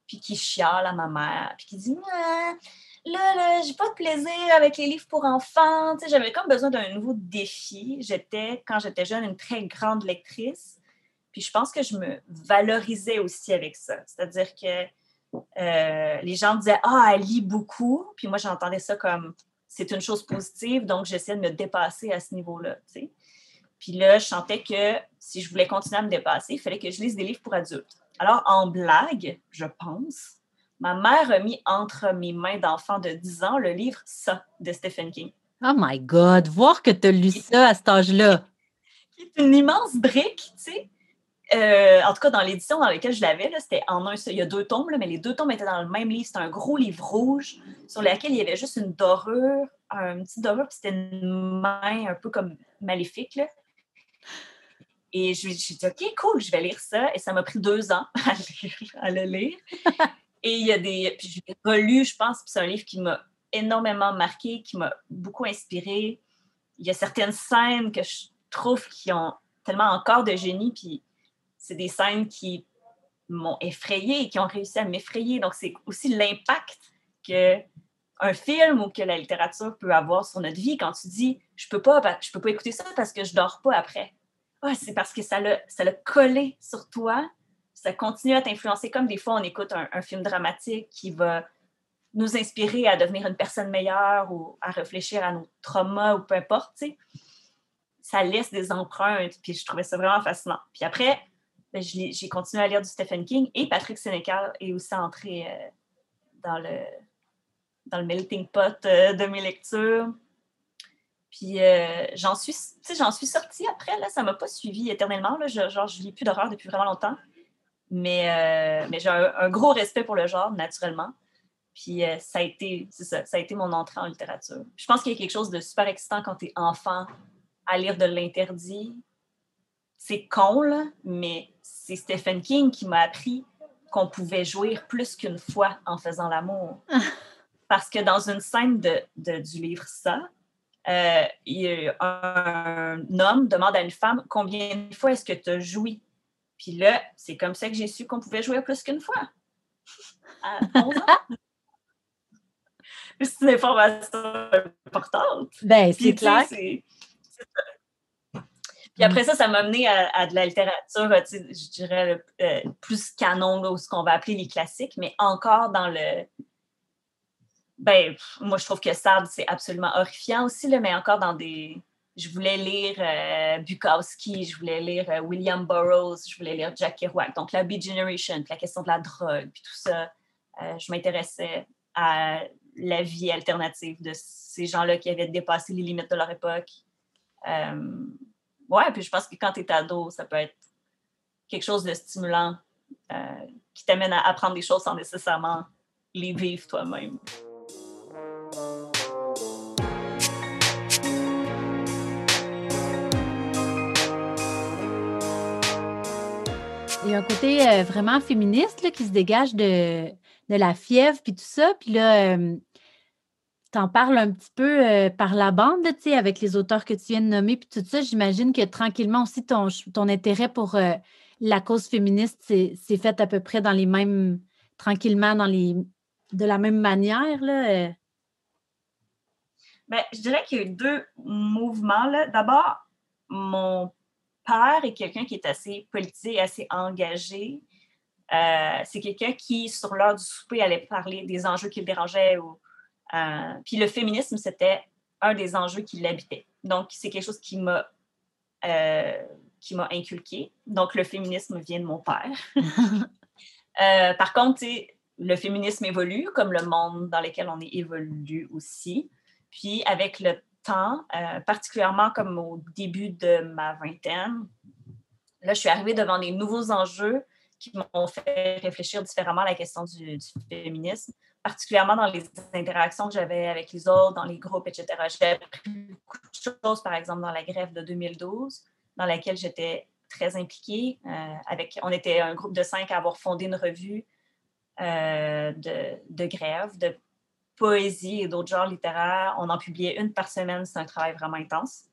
puis qui chiale à ma mère, puis qui dit là, là, j'ai pas de plaisir avec les livres pour enfants. J'avais comme besoin d'un nouveau défi. J'étais, quand j'étais jeune, une très grande lectrice. Puis je pense que je me valorisais aussi avec ça. C'est-à-dire que euh, les gens disaient Ah, elle lit beaucoup. Puis moi, j'entendais ça comme c'est une chose positive, donc j'essaie de me dépasser à ce niveau-là. Puis là, je sentais que si je voulais continuer à me dépasser, il fallait que je lise des livres pour adultes. Alors, en blague, je pense, ma mère a mis entre mes mains d'enfant de 10 ans le livre Ça de Stephen King.
Oh my God, voir que tu as lu ça à cet âge-là.
Qui est une immense brique, tu sais. Euh, en tout cas, dans l'édition dans laquelle je l'avais, c'était en un Il y a deux tomes, mais les deux tomes étaient dans le même livre. C'était un gros livre rouge sur lequel il y avait juste une dorure, un petit dorure, puis c'était une main un peu comme maléfique. Là. Et je me suis dit, OK, cool, je vais lire ça. Et ça m'a pris deux ans à, le lire. Et il y a des. Puis je l'ai relu, je pense, puis c'est un livre qui m'a énormément marqué, qui m'a beaucoup inspiré. Il y a certaines scènes que je trouve qui ont tellement encore de génie, puis c'est des scènes qui m'ont effrayé et qui ont réussi à m'effrayer. Donc, c'est aussi l'impact que un film ou que la littérature peut avoir sur notre vie quand tu dis je peux pas je peux pas écouter ça parce que je dors pas après. c'est parce que ça l'a ça l'a collé sur toi, ça continue à t'influencer comme des fois on écoute un, film dramatique qui va nous inspirer à devenir une personne meilleure ou à réfléchir à nos traumas ou peu importe, Ça laisse des empreintes, puis je trouvais ça vraiment fascinant. Puis après, ben, j'ai continué à lire du Stephen King et Patrick Sénécal est aussi entré euh, dans, le, dans le melting pot euh, de mes lectures. Puis euh, j'en suis, suis sortie après, là, ça ne m'a pas suivi éternellement. Là, je, genre, je lis plus d'horreur depuis vraiment longtemps. Mais, mais j'ai un, gros respect pour le genre, naturellement. Puis ça, a été, ça, ça a été mon entrée en littérature. Je pense qu'il y a quelque chose de super excitant quand tu es enfant à lire de l'interdit. C'est con, là, mais c'est Stephen King qui m'a appris qu'on pouvait jouir plus qu'une fois en faisant l'amour. Parce que dans une scène de, du livre Ça, euh, un homme demande à une femme combien de fois est-ce que tu as joui? Puis là, c'est comme ça que j'ai su qu'on pouvait jouer plus qu'une fois. À 11 ans. c'est une information importante.
Ben, c'est clair.
Puis après ça, ça m'a amené à, de la littérature, je dirais, euh, plus canon, ou ce qu'on va appeler les classiques, mais encore dans le. Ben, moi, je trouve que Sard, c'est absolument horrifiant aussi, là, mais encore dans des. Je voulais lire euh, Bukowski, je voulais lire euh, William Burroughs, je voulais lire Jack Kerouac. Donc, la Beat Generation, la question de la drogue, puis tout ça. je m'intéressais à la vie alternative de ces gens-là qui avaient dépassé les limites de leur époque. Ouais, puis je pense que quand tu es ado, ça peut être quelque chose de stimulant euh, qui t'amène à apprendre des choses sans nécessairement les vivre toi-même.
Il y a un côté euh, vraiment féministe là, qui se dégage de, de la fièvre puis tout ça. Puis là, euh, t'en parles un petit peu euh, par la bande, sais, avec les auteurs que tu viens de nommer, puis tout ça, j'imagine que tranquillement aussi, ton, ton intérêt pour euh, la cause féministe s'est fait à peu près dans les mêmes, tranquillement, dans les, de la même manière. Là. Euh?
Ben, je dirais qu'il y a eu deux mouvements. D'abord, mon père est quelqu'un qui est assez politisé, assez engagé. c'est quelqu'un qui, sur l'heure du souper, allait parler des enjeux qui le dérangeaient ou euh, puis le féminisme, c'était un des enjeux qui l'habitait. Donc, c'est quelque chose qui m'a euh, qui m'a inculqué. Donc, le féminisme vient de mon père. Euh, par contre, le féminisme évolue, comme le monde dans lequel on est évolue aussi. Puis, avec le temps, particulièrement comme au début de ma vingtaine, là, je suis arrivée devant des nouveaux enjeux qui m'ont fait réfléchir différemment à la question du féminisme particulièrement dans les interactions que j'avais avec les autres, dans les groupes, etc. J'ai appris beaucoup de choses, par exemple, dans la grève de 2012, dans laquelle j'étais très impliquée. Euh, avec, on était un groupe de cinq à avoir fondé une revue euh, de, grève, de poésie et d'autres genres littéraires. On en publiait une par semaine. C'est un travail vraiment intense.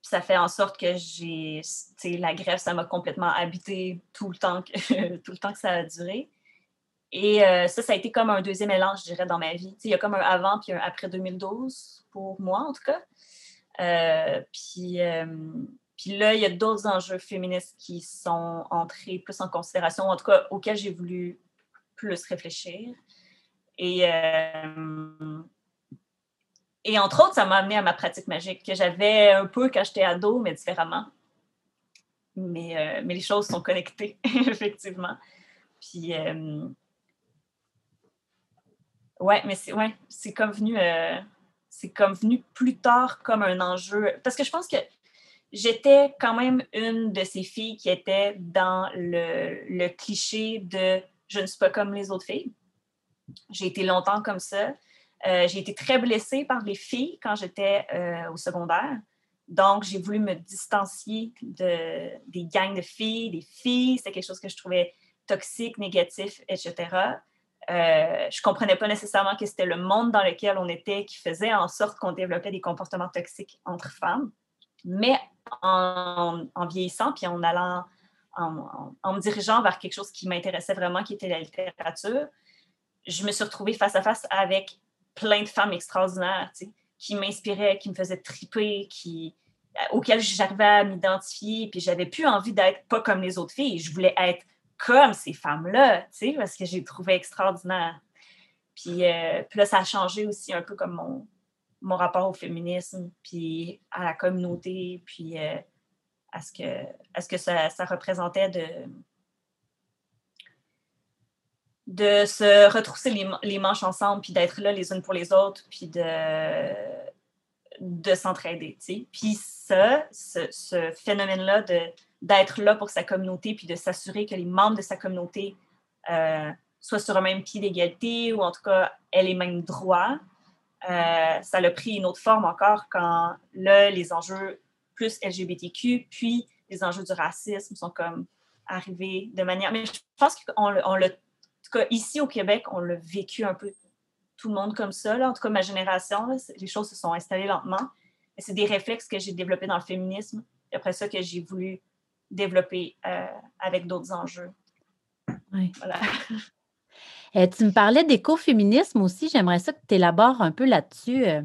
ça fait en sorte que j'ai, la grève, ça m'a complètement habité tout le temps tout le temps que ça a duré. Et euh, ça, ça a été comme un deuxième élan, je dirais, dans ma vie. il y a comme un avant puis un après 2012, pour moi en tout cas. Euh, puis, euh, puis là, il y a d'autres enjeux féministes qui sont entrés plus en considération, en tout cas auxquels j'ai voulu plus réfléchir. Et et entre autres, ça m'a amené à ma pratique magique, que j'avais un peu quand j'étais ado, mais différemment. Mais, mais les choses sont connectées, effectivement. Puis, ouais, mais c'est ouais, comme venu, euh, c'est comme venu plus tard comme un enjeu. Parce que je pense que j'étais quand même une de ces filles qui était dans le, cliché de je ne suis pas comme les autres filles. J'ai été longtemps comme ça. Euh, j'ai été très blessée par les filles quand j'étais euh, au secondaire. Donc, j'ai voulu me distancier de, des gangs de filles, des filles. C'était quelque chose que je trouvais toxique, négatif, etc. Euh, je ne comprenais pas nécessairement que c'était le monde dans lequel on était qui faisait en sorte qu'on développait des comportements toxiques entre femmes. Mais en, vieillissant, puis en allant, en, me dirigeant vers quelque chose qui m'intéressait vraiment, qui était la littérature, je me suis retrouvée face à face avec plein de femmes extraordinaires, qui m'inspiraient, qui me faisaient triper, auxquelles j'arrivais à m'identifier, puis j'avais plus envie d'être pas comme les autres filles, je voulais être comme ces femmes-là, parce que j'ai trouvé extraordinaire. Puis, euh, puis, là, ça a changé aussi un peu comme mon, mon rapport au féminisme, puis à la communauté, puis euh, à ce que, à ce que ça, ça représentait de, de se retrousser les, manches ensemble, puis d'être là les unes pour les autres, puis de, de s'entraider. Puis ça, ce, phénomène-là d'être là pour sa communauté, puis de s'assurer que les membres de sa communauté euh, soient sur un même pied d'égalité, ou en tout cas aient les mêmes droits, euh, ça l'a pris une autre forme encore quand là, les enjeux plus LGBTQ, puis les enjeux du racisme sont comme arrivés de manière... Mais je pense qu'on l'a tout cas, ici au Québec, on l'a vécu un peu tout le monde comme ça. Là. En tout cas, ma génération, les choses se sont installées lentement. c'est des réflexes que j'ai développés dans le féminisme. Et après ça, que j'ai voulu développer euh, avec d'autres enjeux.
Oui. Voilà. Et tu me parlais d'écoféminisme aussi. J'aimerais ça que tu élabores un peu là-dessus. Euh.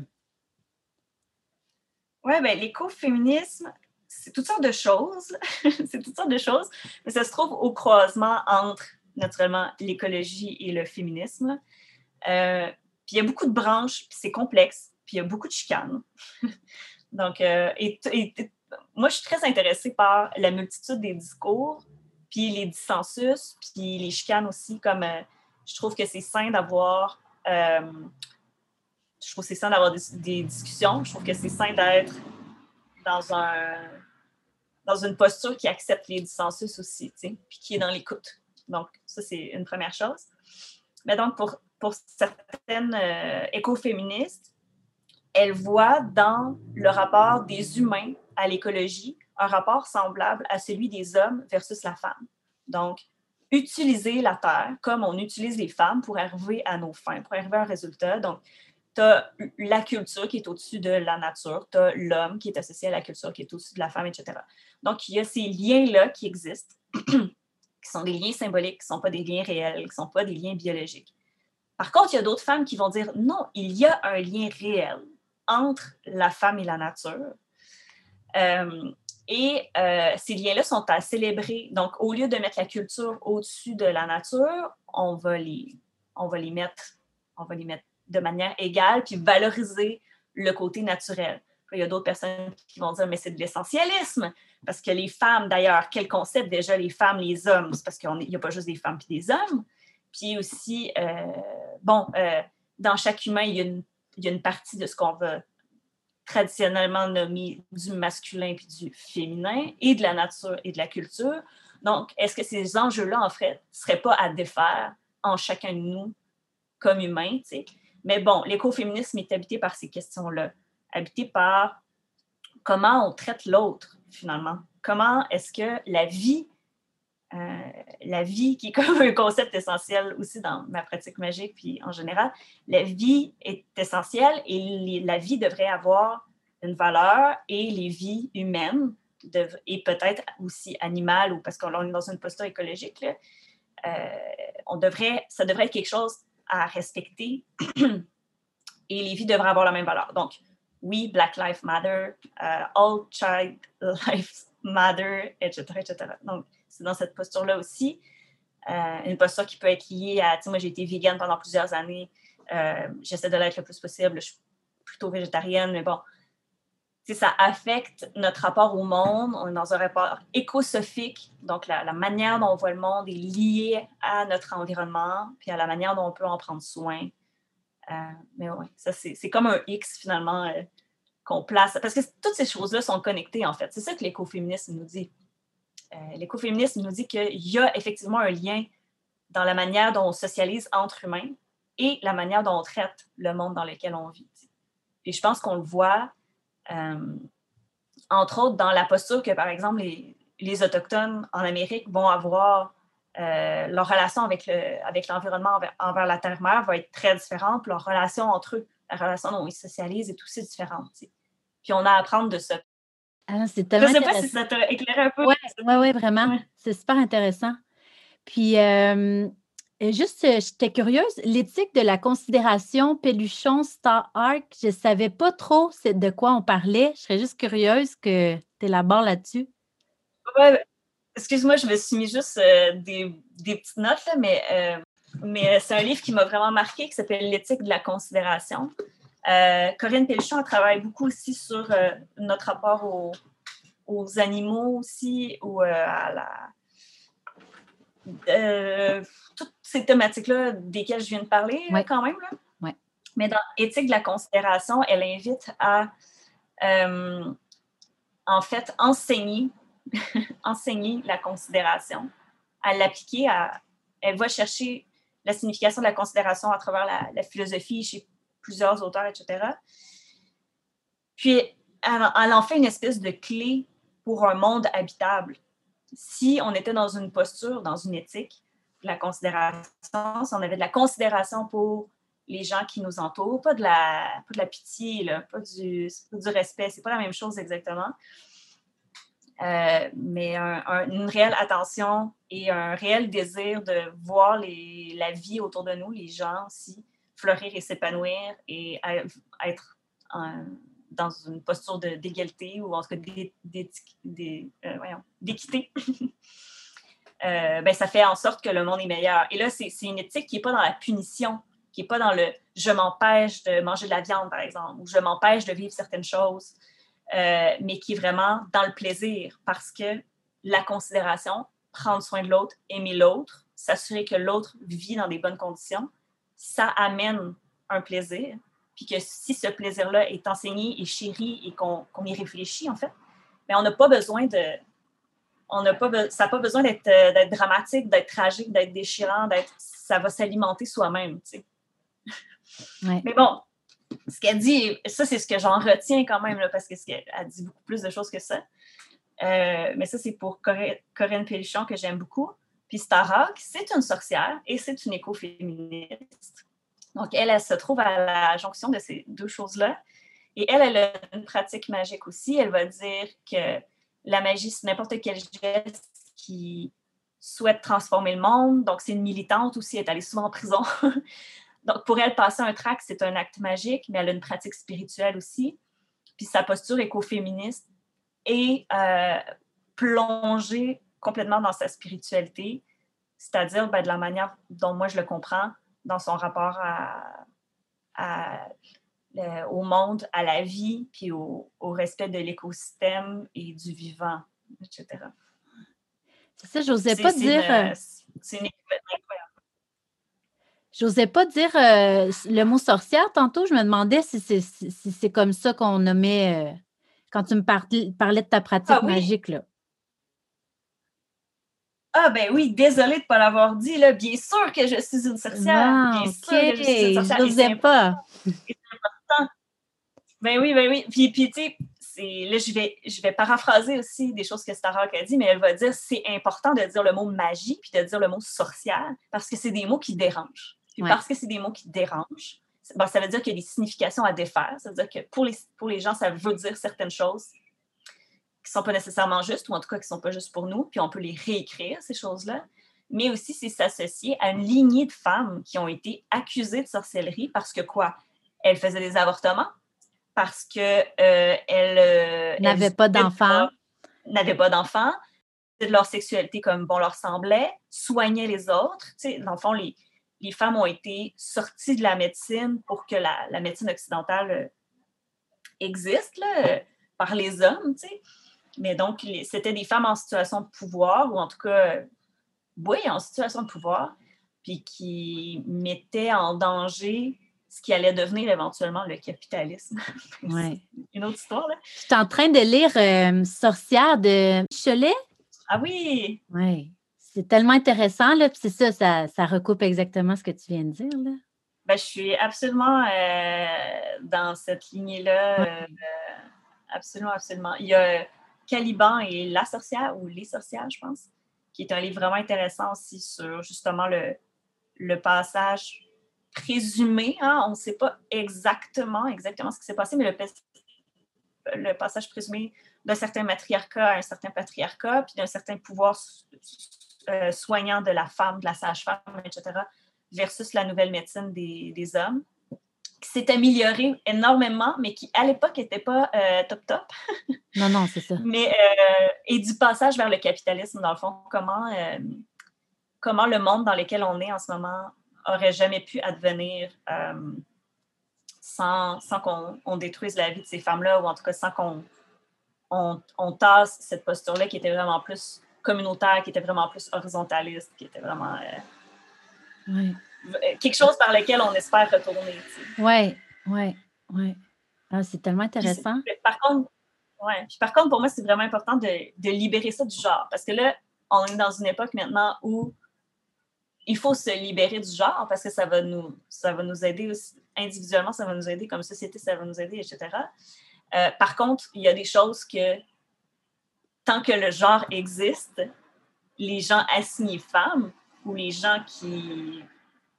Oui, bien, l'écoféminisme, c'est toutes sortes de choses. c'est toutes sortes de choses, mais ça se trouve au croisement entre naturellement l'écologie et le féminisme. Euh, puis il y a beaucoup de branches, puis c'est complexe, puis il y a beaucoup de chicanes. Donc, euh, et, moi, je suis très intéressée par la multitude des discours, puis les dissensus, puis les chicanes aussi, comme euh, je trouve que c'est sain d'avoir... je trouve c'est sain d'avoir des, discussions. Je trouve que c'est sain d'être dans un dans une posture qui accepte les dissensus aussi, puis qui est dans l'écoute. Donc, ça, c'est une première chose. Mais donc, pour, pour certaines euh, écoféministes, elles voient dans le rapport des humains à l'écologie un rapport semblable à celui des hommes versus la femme. Donc, utiliser la Terre comme on utilise les femmes pour arriver à nos fins, pour arriver à un résultat. Donc, tu as la culture qui est au-dessus de la nature, tu as l'homme qui est associé à la culture qui est au-dessus de la femme, etc. Donc, il y a ces liens-là qui existent. qui sont des liens symboliques, qui ne sont pas des liens réels, qui ne sont pas des liens biologiques. Par contre, il y a d'autres femmes qui vont dire non, il y a un lien réel entre la femme et la nature. Euh, et euh, ces liens-là sont à célébrer. Donc, au lieu de mettre la culture au-dessus de la nature, on va les, on va les mettre, on va les mettre de manière égale, puis valoriser le côté naturel. il y a d'autres personnes qui vont dire, mais c'est de l'essentialisme. Parce que les femmes, d'ailleurs, quel concept déjà, les femmes, les hommes? C'est parce qu'il n'y a pas juste des femmes et des hommes. Puis aussi, euh, bon, dans chaque humain, il y, a une, il y, a une, partie de ce qu'on va traditionnellement nommer du masculin puis du féminin et de la nature et de la culture. Donc, est-ce que ces enjeux-là, en fait, ne seraient pas à défaire en chacun de nous comme humains? Mais bon, l'écoféminisme est habité par ces questions-là, habité par comment on traite l'autre finalement. Comment est-ce que la vie, euh, la vie qui est comme un concept essentiel aussi dans ma pratique magique, puis en général, la vie est essentielle et la vie devrait avoir une valeur et les vies humaines et peut-être aussi animales ou parce qu'on est dans une posture écologique, euh, on devrait, ça devrait être quelque chose à respecter et les vies devraient avoir la même valeur. Donc, oui, Black Lives Matter, euh, All Child Lives Matter, etc., etc. Donc, dans cette posture-là aussi. Euh, une posture qui peut être liée à, tu sais, moi, j'ai été vegan pendant plusieurs années. Euh, j'essaie de l'être le plus possible. Je, plutôt végétarienne, mais bon, ça affecte notre rapport au monde. On est dans un rapport écosophique, donc la, manière dont on voit le monde est liée à notre environnement, puis à la manière dont on peut en prendre soin. Euh, mais oui, ça, c'est comme un X finalement qu'on place. Parce que toutes ces choses-là sont connectées, en fait. C'est ça que l'écoféminisme nous dit. Euh, l'écoféminisme nous dit qu'il y a effectivement un lien dans la manière dont on socialise entre humains et la manière dont on traite le monde dans lequel on vit. Puis je pense qu'on le voit euh, entre autres, dans la posture que, par exemple, les, Autochtones en Amérique vont avoir, euh, leur relation avec, l'environnement envers, la Terre-Mère va être très différente, leur relation entre eux, la relation dont ils socialisent est aussi différente. Puis on a à apprendre de ça.
Ah,
Je ne sais pas si ça t'a éclairé un peu.
Oui, ouais, ouais, vraiment. C'est super intéressant. Puis, euh, Juste, euh, j'étais curieuse, l'éthique de la considération Péluchon Star Arc, je ne savais pas trop de quoi on parlait. Je serais juste curieuse que tu élabores là-dessus.
Ouais, excuse-moi, je me suis mis juste euh, des, petites notes, mais, euh, mais c'est un livre qui m'a vraiment marqué qui s'appelle L'éthique de la considération. Corinne Péluchon travaille beaucoup aussi sur notre rapport aux, aux, animaux aussi, ou à la euh, toutes ces thématiques-là desquelles je viens de parler, quand même. Là. Mais dans Éthique de la considération, elle invite à, euh, en fait, enseigner, enseigner la considération, à l'appliquer, à, elle va chercher la signification de la considération à travers la, la philosophie chez plusieurs auteurs, etc. Puis, elle, en fait une espèce de clé pour un monde habitable si on était dans une posture, dans une éthique, la considération, si on avait de la considération pour les gens qui nous entourent, pas de la, de la pitié, là, pas, du, du respect, c'est pas la même chose exactement. Euh, mais une réelle attention et un réel désir de voir la vie autour de nous, les gens aussi, fleurir et s'épanouir et être dans une posture d'égalité ou en tout cas euh, d'équité, euh, ben, ça fait en sorte que le monde est meilleur. Et là, c'est une éthique qui n'est pas dans la punition, qui n'est pas dans le je m'empêche de manger de la viande, par exemple, ou je m'empêche de vivre certaines choses, euh, mais qui est vraiment dans le plaisir parce que la considération, prendre soin de l'autre, aimer l'autre, s'assurer que l'autre vit dans des bonnes conditions, ça amène un plaisir puis que si ce plaisir-là est enseigné et chéri et qu'on y réfléchit, en fait, mais on n'a pas besoin de. On n'a pas, ça n'a pas besoin d'être euh, dramatique, d'être tragique, d'être déchirant, d'être. Ça va s'alimenter soi-même, tu sais. Mais bon, ce qu'elle dit, ça, c'est ce que j'en retiens quand même, là, parce qu'elle dit beaucoup plus de choses que ça. Euh, mais ça, c'est pour Corinne Pellichon que j'aime beaucoup. Puis Starhawk, c'est une sorcière et c'est une écoféministe. Donc, elle, elle se trouve à la jonction de ces deux choses-là. Et elle, elle a une pratique magique aussi. Elle va dire que la magie, c'est n'importe quel geste qui souhaite transformer le monde. Donc, c'est une militante aussi. Elle est allée souvent en prison. Donc, pour elle, passer un tract, c'est un acte magique, mais elle a une pratique spirituelle aussi. Puis sa posture écoféministe est euh, plongée complètement dans sa spiritualité, c'est-à-dire ben, de la manière dont moi je le comprends, dans son rapport au monde, à la vie, puis au, respect de l'écosystème et du vivant, etc.
C'est ça, j'osais pas dire. Euh, c'est une incroyable. J'osais pas dire euh, le mot sorcière tantôt. Je me demandais si c'est comme ça qu'on nommait euh, quand tu me parlais, de ta pratique ah magique. Là.
Ah ben oui, désolée de ne pas l'avoir dit. Là. Bien sûr que je suis une sorcière. bien sûr que je suis une sorcière.
Je pas.
C'est important. Ben oui, ben oui. Puis, puis tu sais, là, je vais, je vais paraphraser aussi des choses que Starhawk a dit, mais elle va dire c'est important de dire le mot magie puis de dire le mot sorcière parce que c'est des mots qui dérangent. Puis parce que c'est des mots qui dérangent, ben, ça veut dire qu'il y a des significations à défaire. Ça veut dire que pour les, pour les gens, ça veut dire certaines choses qui ne sont pas nécessairement justes, ou en tout cas qui ne sont pas justes pour nous, puis on peut les réécrire, ces choses-là. Mais aussi, c'est s'associer à une lignée de femmes qui ont été accusées de sorcellerie parce que quoi? Elles faisaient des avortements, parce qu'elles euh, euh,
n'avaient pas d'enfants.
N'avaient pas d'enfants, de leur sexualité comme bon leur semblait, soignaient les autres. Tu sais, dans le fond, les, les femmes ont été sorties de la médecine pour que la, la médecine occidentale existent là, par les hommes, tu sais. Mais donc, c'était des femmes en situation de pouvoir, ou en tout cas, oui, en situation de pouvoir, puis qui mettaient en danger ce qui allait devenir éventuellement le capitalisme.
Ouais.
Une autre histoire, là.
Je suis en train de lire euh, Sorcière de Michelet.
Ah oui!
Oui. C'est tellement intéressant, là. Puis c'est ça, ça, ça, recoupe exactement ce que tu viens de dire, là.
Ben, je suis absolument euh, dans cette lignée-là. Euh, absolument, absolument. Il y a Caliban et La sorcière, ou Les sorcières, je pense, qui est un livre vraiment intéressant aussi sur justement le, passage présumé, hein, on ne sait pas exactement, exactement ce qui s'est passé, mais le, passage présumé d'un certain matriarcat à un certain patriarcat, puis d'un certain pouvoir euh, soignant de la femme, de la sage-femme, etc., versus la nouvelle médecine des, hommes, qui s'est amélioré énormément, mais qui, à l'époque, n'était pas euh, top top.
non, non, c'est ça.
Mais, euh, et du passage vers le capitalisme, dans le fond, comment, comment le monde dans lequel on est en ce moment aurait jamais pu advenir euh, sans, sans qu'on détruise la vie de ces femmes-là, ou en tout cas sans qu'on on, tasse cette posture-là qui était vraiment plus communautaire, qui était vraiment plus horizontaliste, qui était vraiment euh, quelque chose par lequel on espère retourner.
Oui, oui, oui. C'est tellement intéressant.
par contre, ouais, par contre, pour moi, c'est vraiment important de, de libérer ça du genre, parce que là, on est dans une époque maintenant où il faut se libérer du genre parce que ça va nous, ça va nous aider aussi, individuellement, ça va nous aider, comme société, ça va nous aider, etc. Euh, par contre, il y a des choses que tant que le genre existe, les gens assignés femmes ou les gens qui,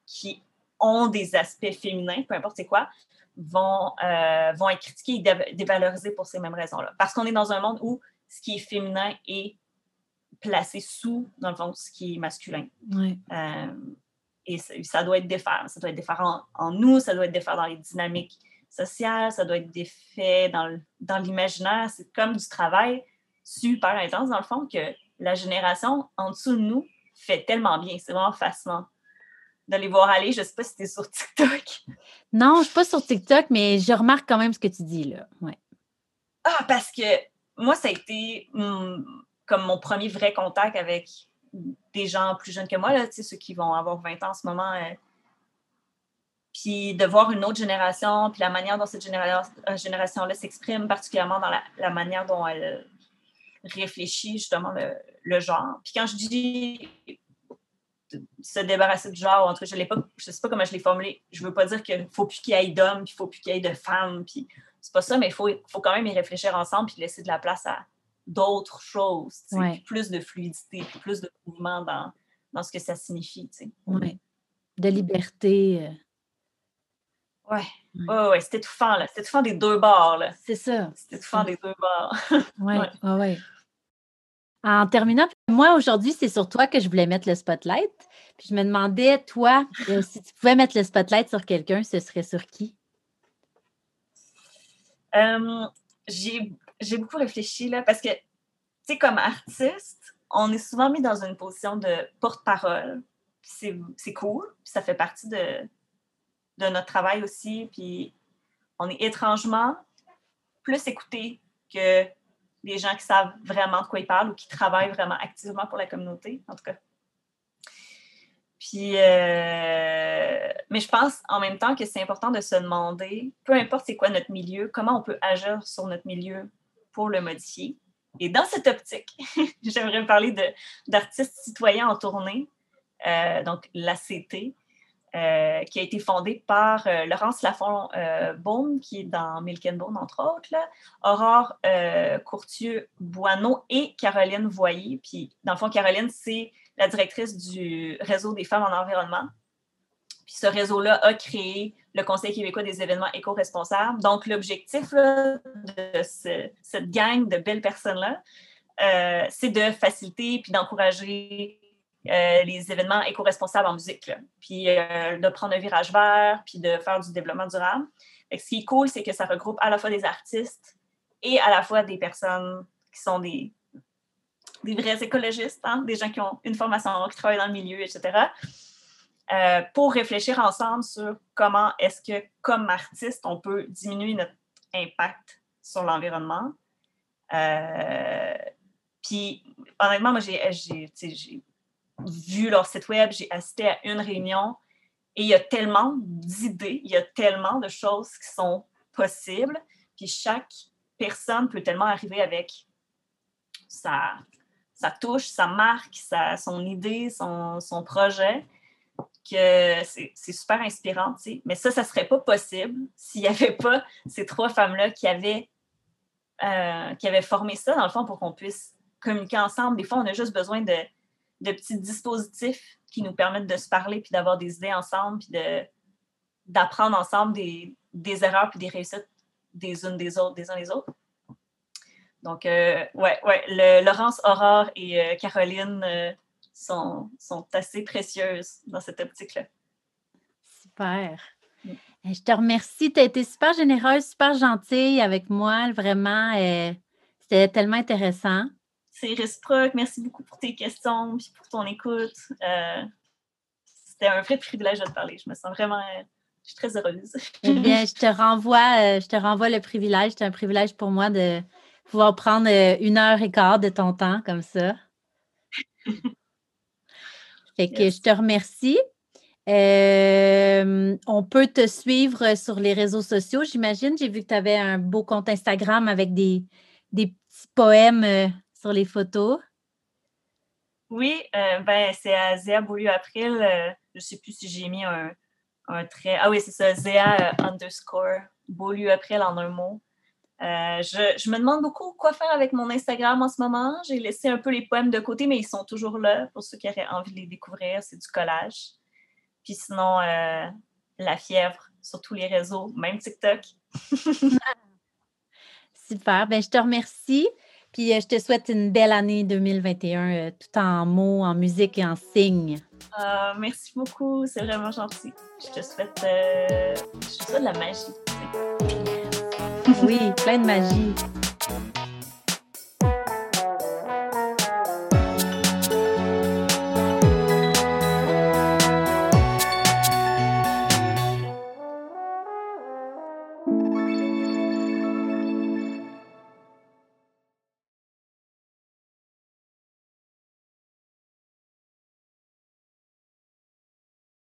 qui ont des aspects féminins, peu importe c'est quoi, vont, euh, vont être critiqués et dévalorisés pour ces mêmes raisons-là. Parce qu'on est dans un monde où ce qui est féminin est placé sous, dans le fond, ce qui est masculin. Euh, et ça, doit être défait. Ça doit être défait en, nous, ça doit être défait dans les dynamiques sociales, ça doit être défait dans, dans l'imaginaire. C'est comme du travail super intense, dans le fond, que la génération en dessous de nous fait tellement bien. C'est vraiment fascinant de les voir aller. Je ne sais pas si tu es sur TikTok.
Non, je ne suis pas sur TikTok, mais je remarque quand même ce que tu dis là. Ouais.
Ah, parce que moi, ça a été hum, comme mon premier vrai contact avec des gens plus jeunes que moi, là, ceux qui vont avoir 20 ans en ce moment. Euh, puis de voir une autre génération, puis la manière dont cette euh, génération-là s'exprime, particulièrement dans la, manière dont elle réfléchit justement le, genre. Puis quand je dis se débarrasser du genre, entre je ne sais pas comment je l'ai formulé, je ne veux pas dire qu'il ne faut plus qu'il y ait d'hommes, puis il ne faut plus qu'il y ait de femmes, puis c'est pas ça, mais il faut, faut quand même y réfléchir ensemble, puis laisser de la place à, d'autres choses, plus de fluidité, plus de mouvement dans, dans ce que ça signifie.
Oui. De liberté.
Oui, ouais, ouais, c'est étouffant, là. C'est étouffant des deux bords, là.
C'est ça.
C'est étouffant des deux bords.
oui, oui, ouais. En terminant, moi, aujourd'hui, c'est sur toi que je voulais mettre le spotlight. Puis je me demandais, toi, euh, si tu pouvais mettre le spotlight sur quelqu'un, ce serait sur qui?
Euh, j'ai beaucoup réfléchi là, parce que, tu sais, comme artiste, on est souvent mis dans une position de porte-parole. C'est cool, puis ça fait partie de, de notre travail aussi. Puis on est étrangement plus écouté que les gens qui savent vraiment de quoi ils parlent ou qui travaillent vraiment activement pour la communauté, en tout cas. Puis, euh, mais je pense en même temps que c'est important de se demander, peu importe c'est quoi notre milieu, comment on peut agir sur notre milieu pour le modifier. Et dans cette optique, j'aimerais parler d'artistes citoyens en tournée, euh, donc l'ACT, euh, qui a été fondée par euh, Laurence lafont Baume, qui est dans Milk Bone, entre autres, Aurore Courtieux-Boineau et Caroline Voyer. Puis, dans le fond, Caroline, c'est la directrice du réseau des femmes en environnement. Puis ce réseau-là a créé le Conseil québécois des événements éco-responsables. Donc, l'objectif de cette gang de belles personnes-là, euh, c'est de faciliter puis d'encourager euh, les événements éco-responsables en musique, puis euh, de prendre un virage vert, puis de faire du développement durable. ce qui est cool, c'est que ça regroupe à la fois des artistes et à la fois des personnes qui sont des, des vrais écologistes, hein, des gens qui ont une formation, qui travaillent dans le milieu, etc. Euh, pour réfléchir ensemble sur comment est-ce que, comme artiste, on peut diminuer notre impact sur l'environnement. puis, honnêtement, moi, j'ai vu leur site web, j'ai assisté à une réunion et il y a tellement d'idées, il y a tellement de choses qui sont possibles. Puis chaque personne peut tellement arriver avec sa, sa touche, sa marque, sa, son idée, son, son projet, que c'est super inspirant. Mais ça, ça ne serait pas possible s'il n'y avait pas ces trois femmes-là qui euh, qui avaient formé ça, dans le fond, pour qu'on puisse communiquer ensemble. Des fois, on a juste besoin de, de petits dispositifs qui nous permettent de se parler, puis d'avoir des idées ensemble, puis d'apprendre ensemble des, des erreurs puis des réussites des unes des autres, des uns des autres. Donc, euh, ouais, ouais, le, Laurence, Aurore et euh, Caroline euh, sont, sont assez précieuses dans cette optique-là.
Super. Mm. Je te remercie. Tu as été super généreuse, super gentille avec moi. Vraiment, c'était tellement intéressant.
C'est réciproque. Merci beaucoup pour tes questions et pour ton écoute. c'était un vrai privilège de te parler. Je me sens vraiment je suis très heureuse.
eh bien, je te renvoie, euh, je te renvoie le privilège. C'est un privilège pour moi de pouvoir prendre euh, une heure et quart de ton temps comme ça. fait que je te remercie. Euh, on peut te suivre sur les réseaux sociaux, j'imagine. J'ai vu que tu avais un beau compte Instagram avec des, des petits poèmes sur les photos?
Oui, ben, c'est à Zéa Beaulieu April. je ne sais plus si j'ai mis un, un trait. Ah oui, c'est ça, Zéa euh, underscore, Beaulieu après en un mot. Euh, je, me demande beaucoup quoi faire avec mon Instagram en ce moment. J'ai laissé un peu les poèmes de côté, mais ils sont toujours là pour ceux qui auraient envie de les découvrir. C'est du collage. Puis sinon, euh, la fièvre sur tous les réseaux, même TikTok.
Super. Ben, je te remercie. Puis je te souhaite une belle année 2021, tout en mots, en musique et en signes.
Ah, merci beaucoup, c'est vraiment gentil. Je te souhaite, euh, je te souhaite de la magie.
Oui, plein de magie.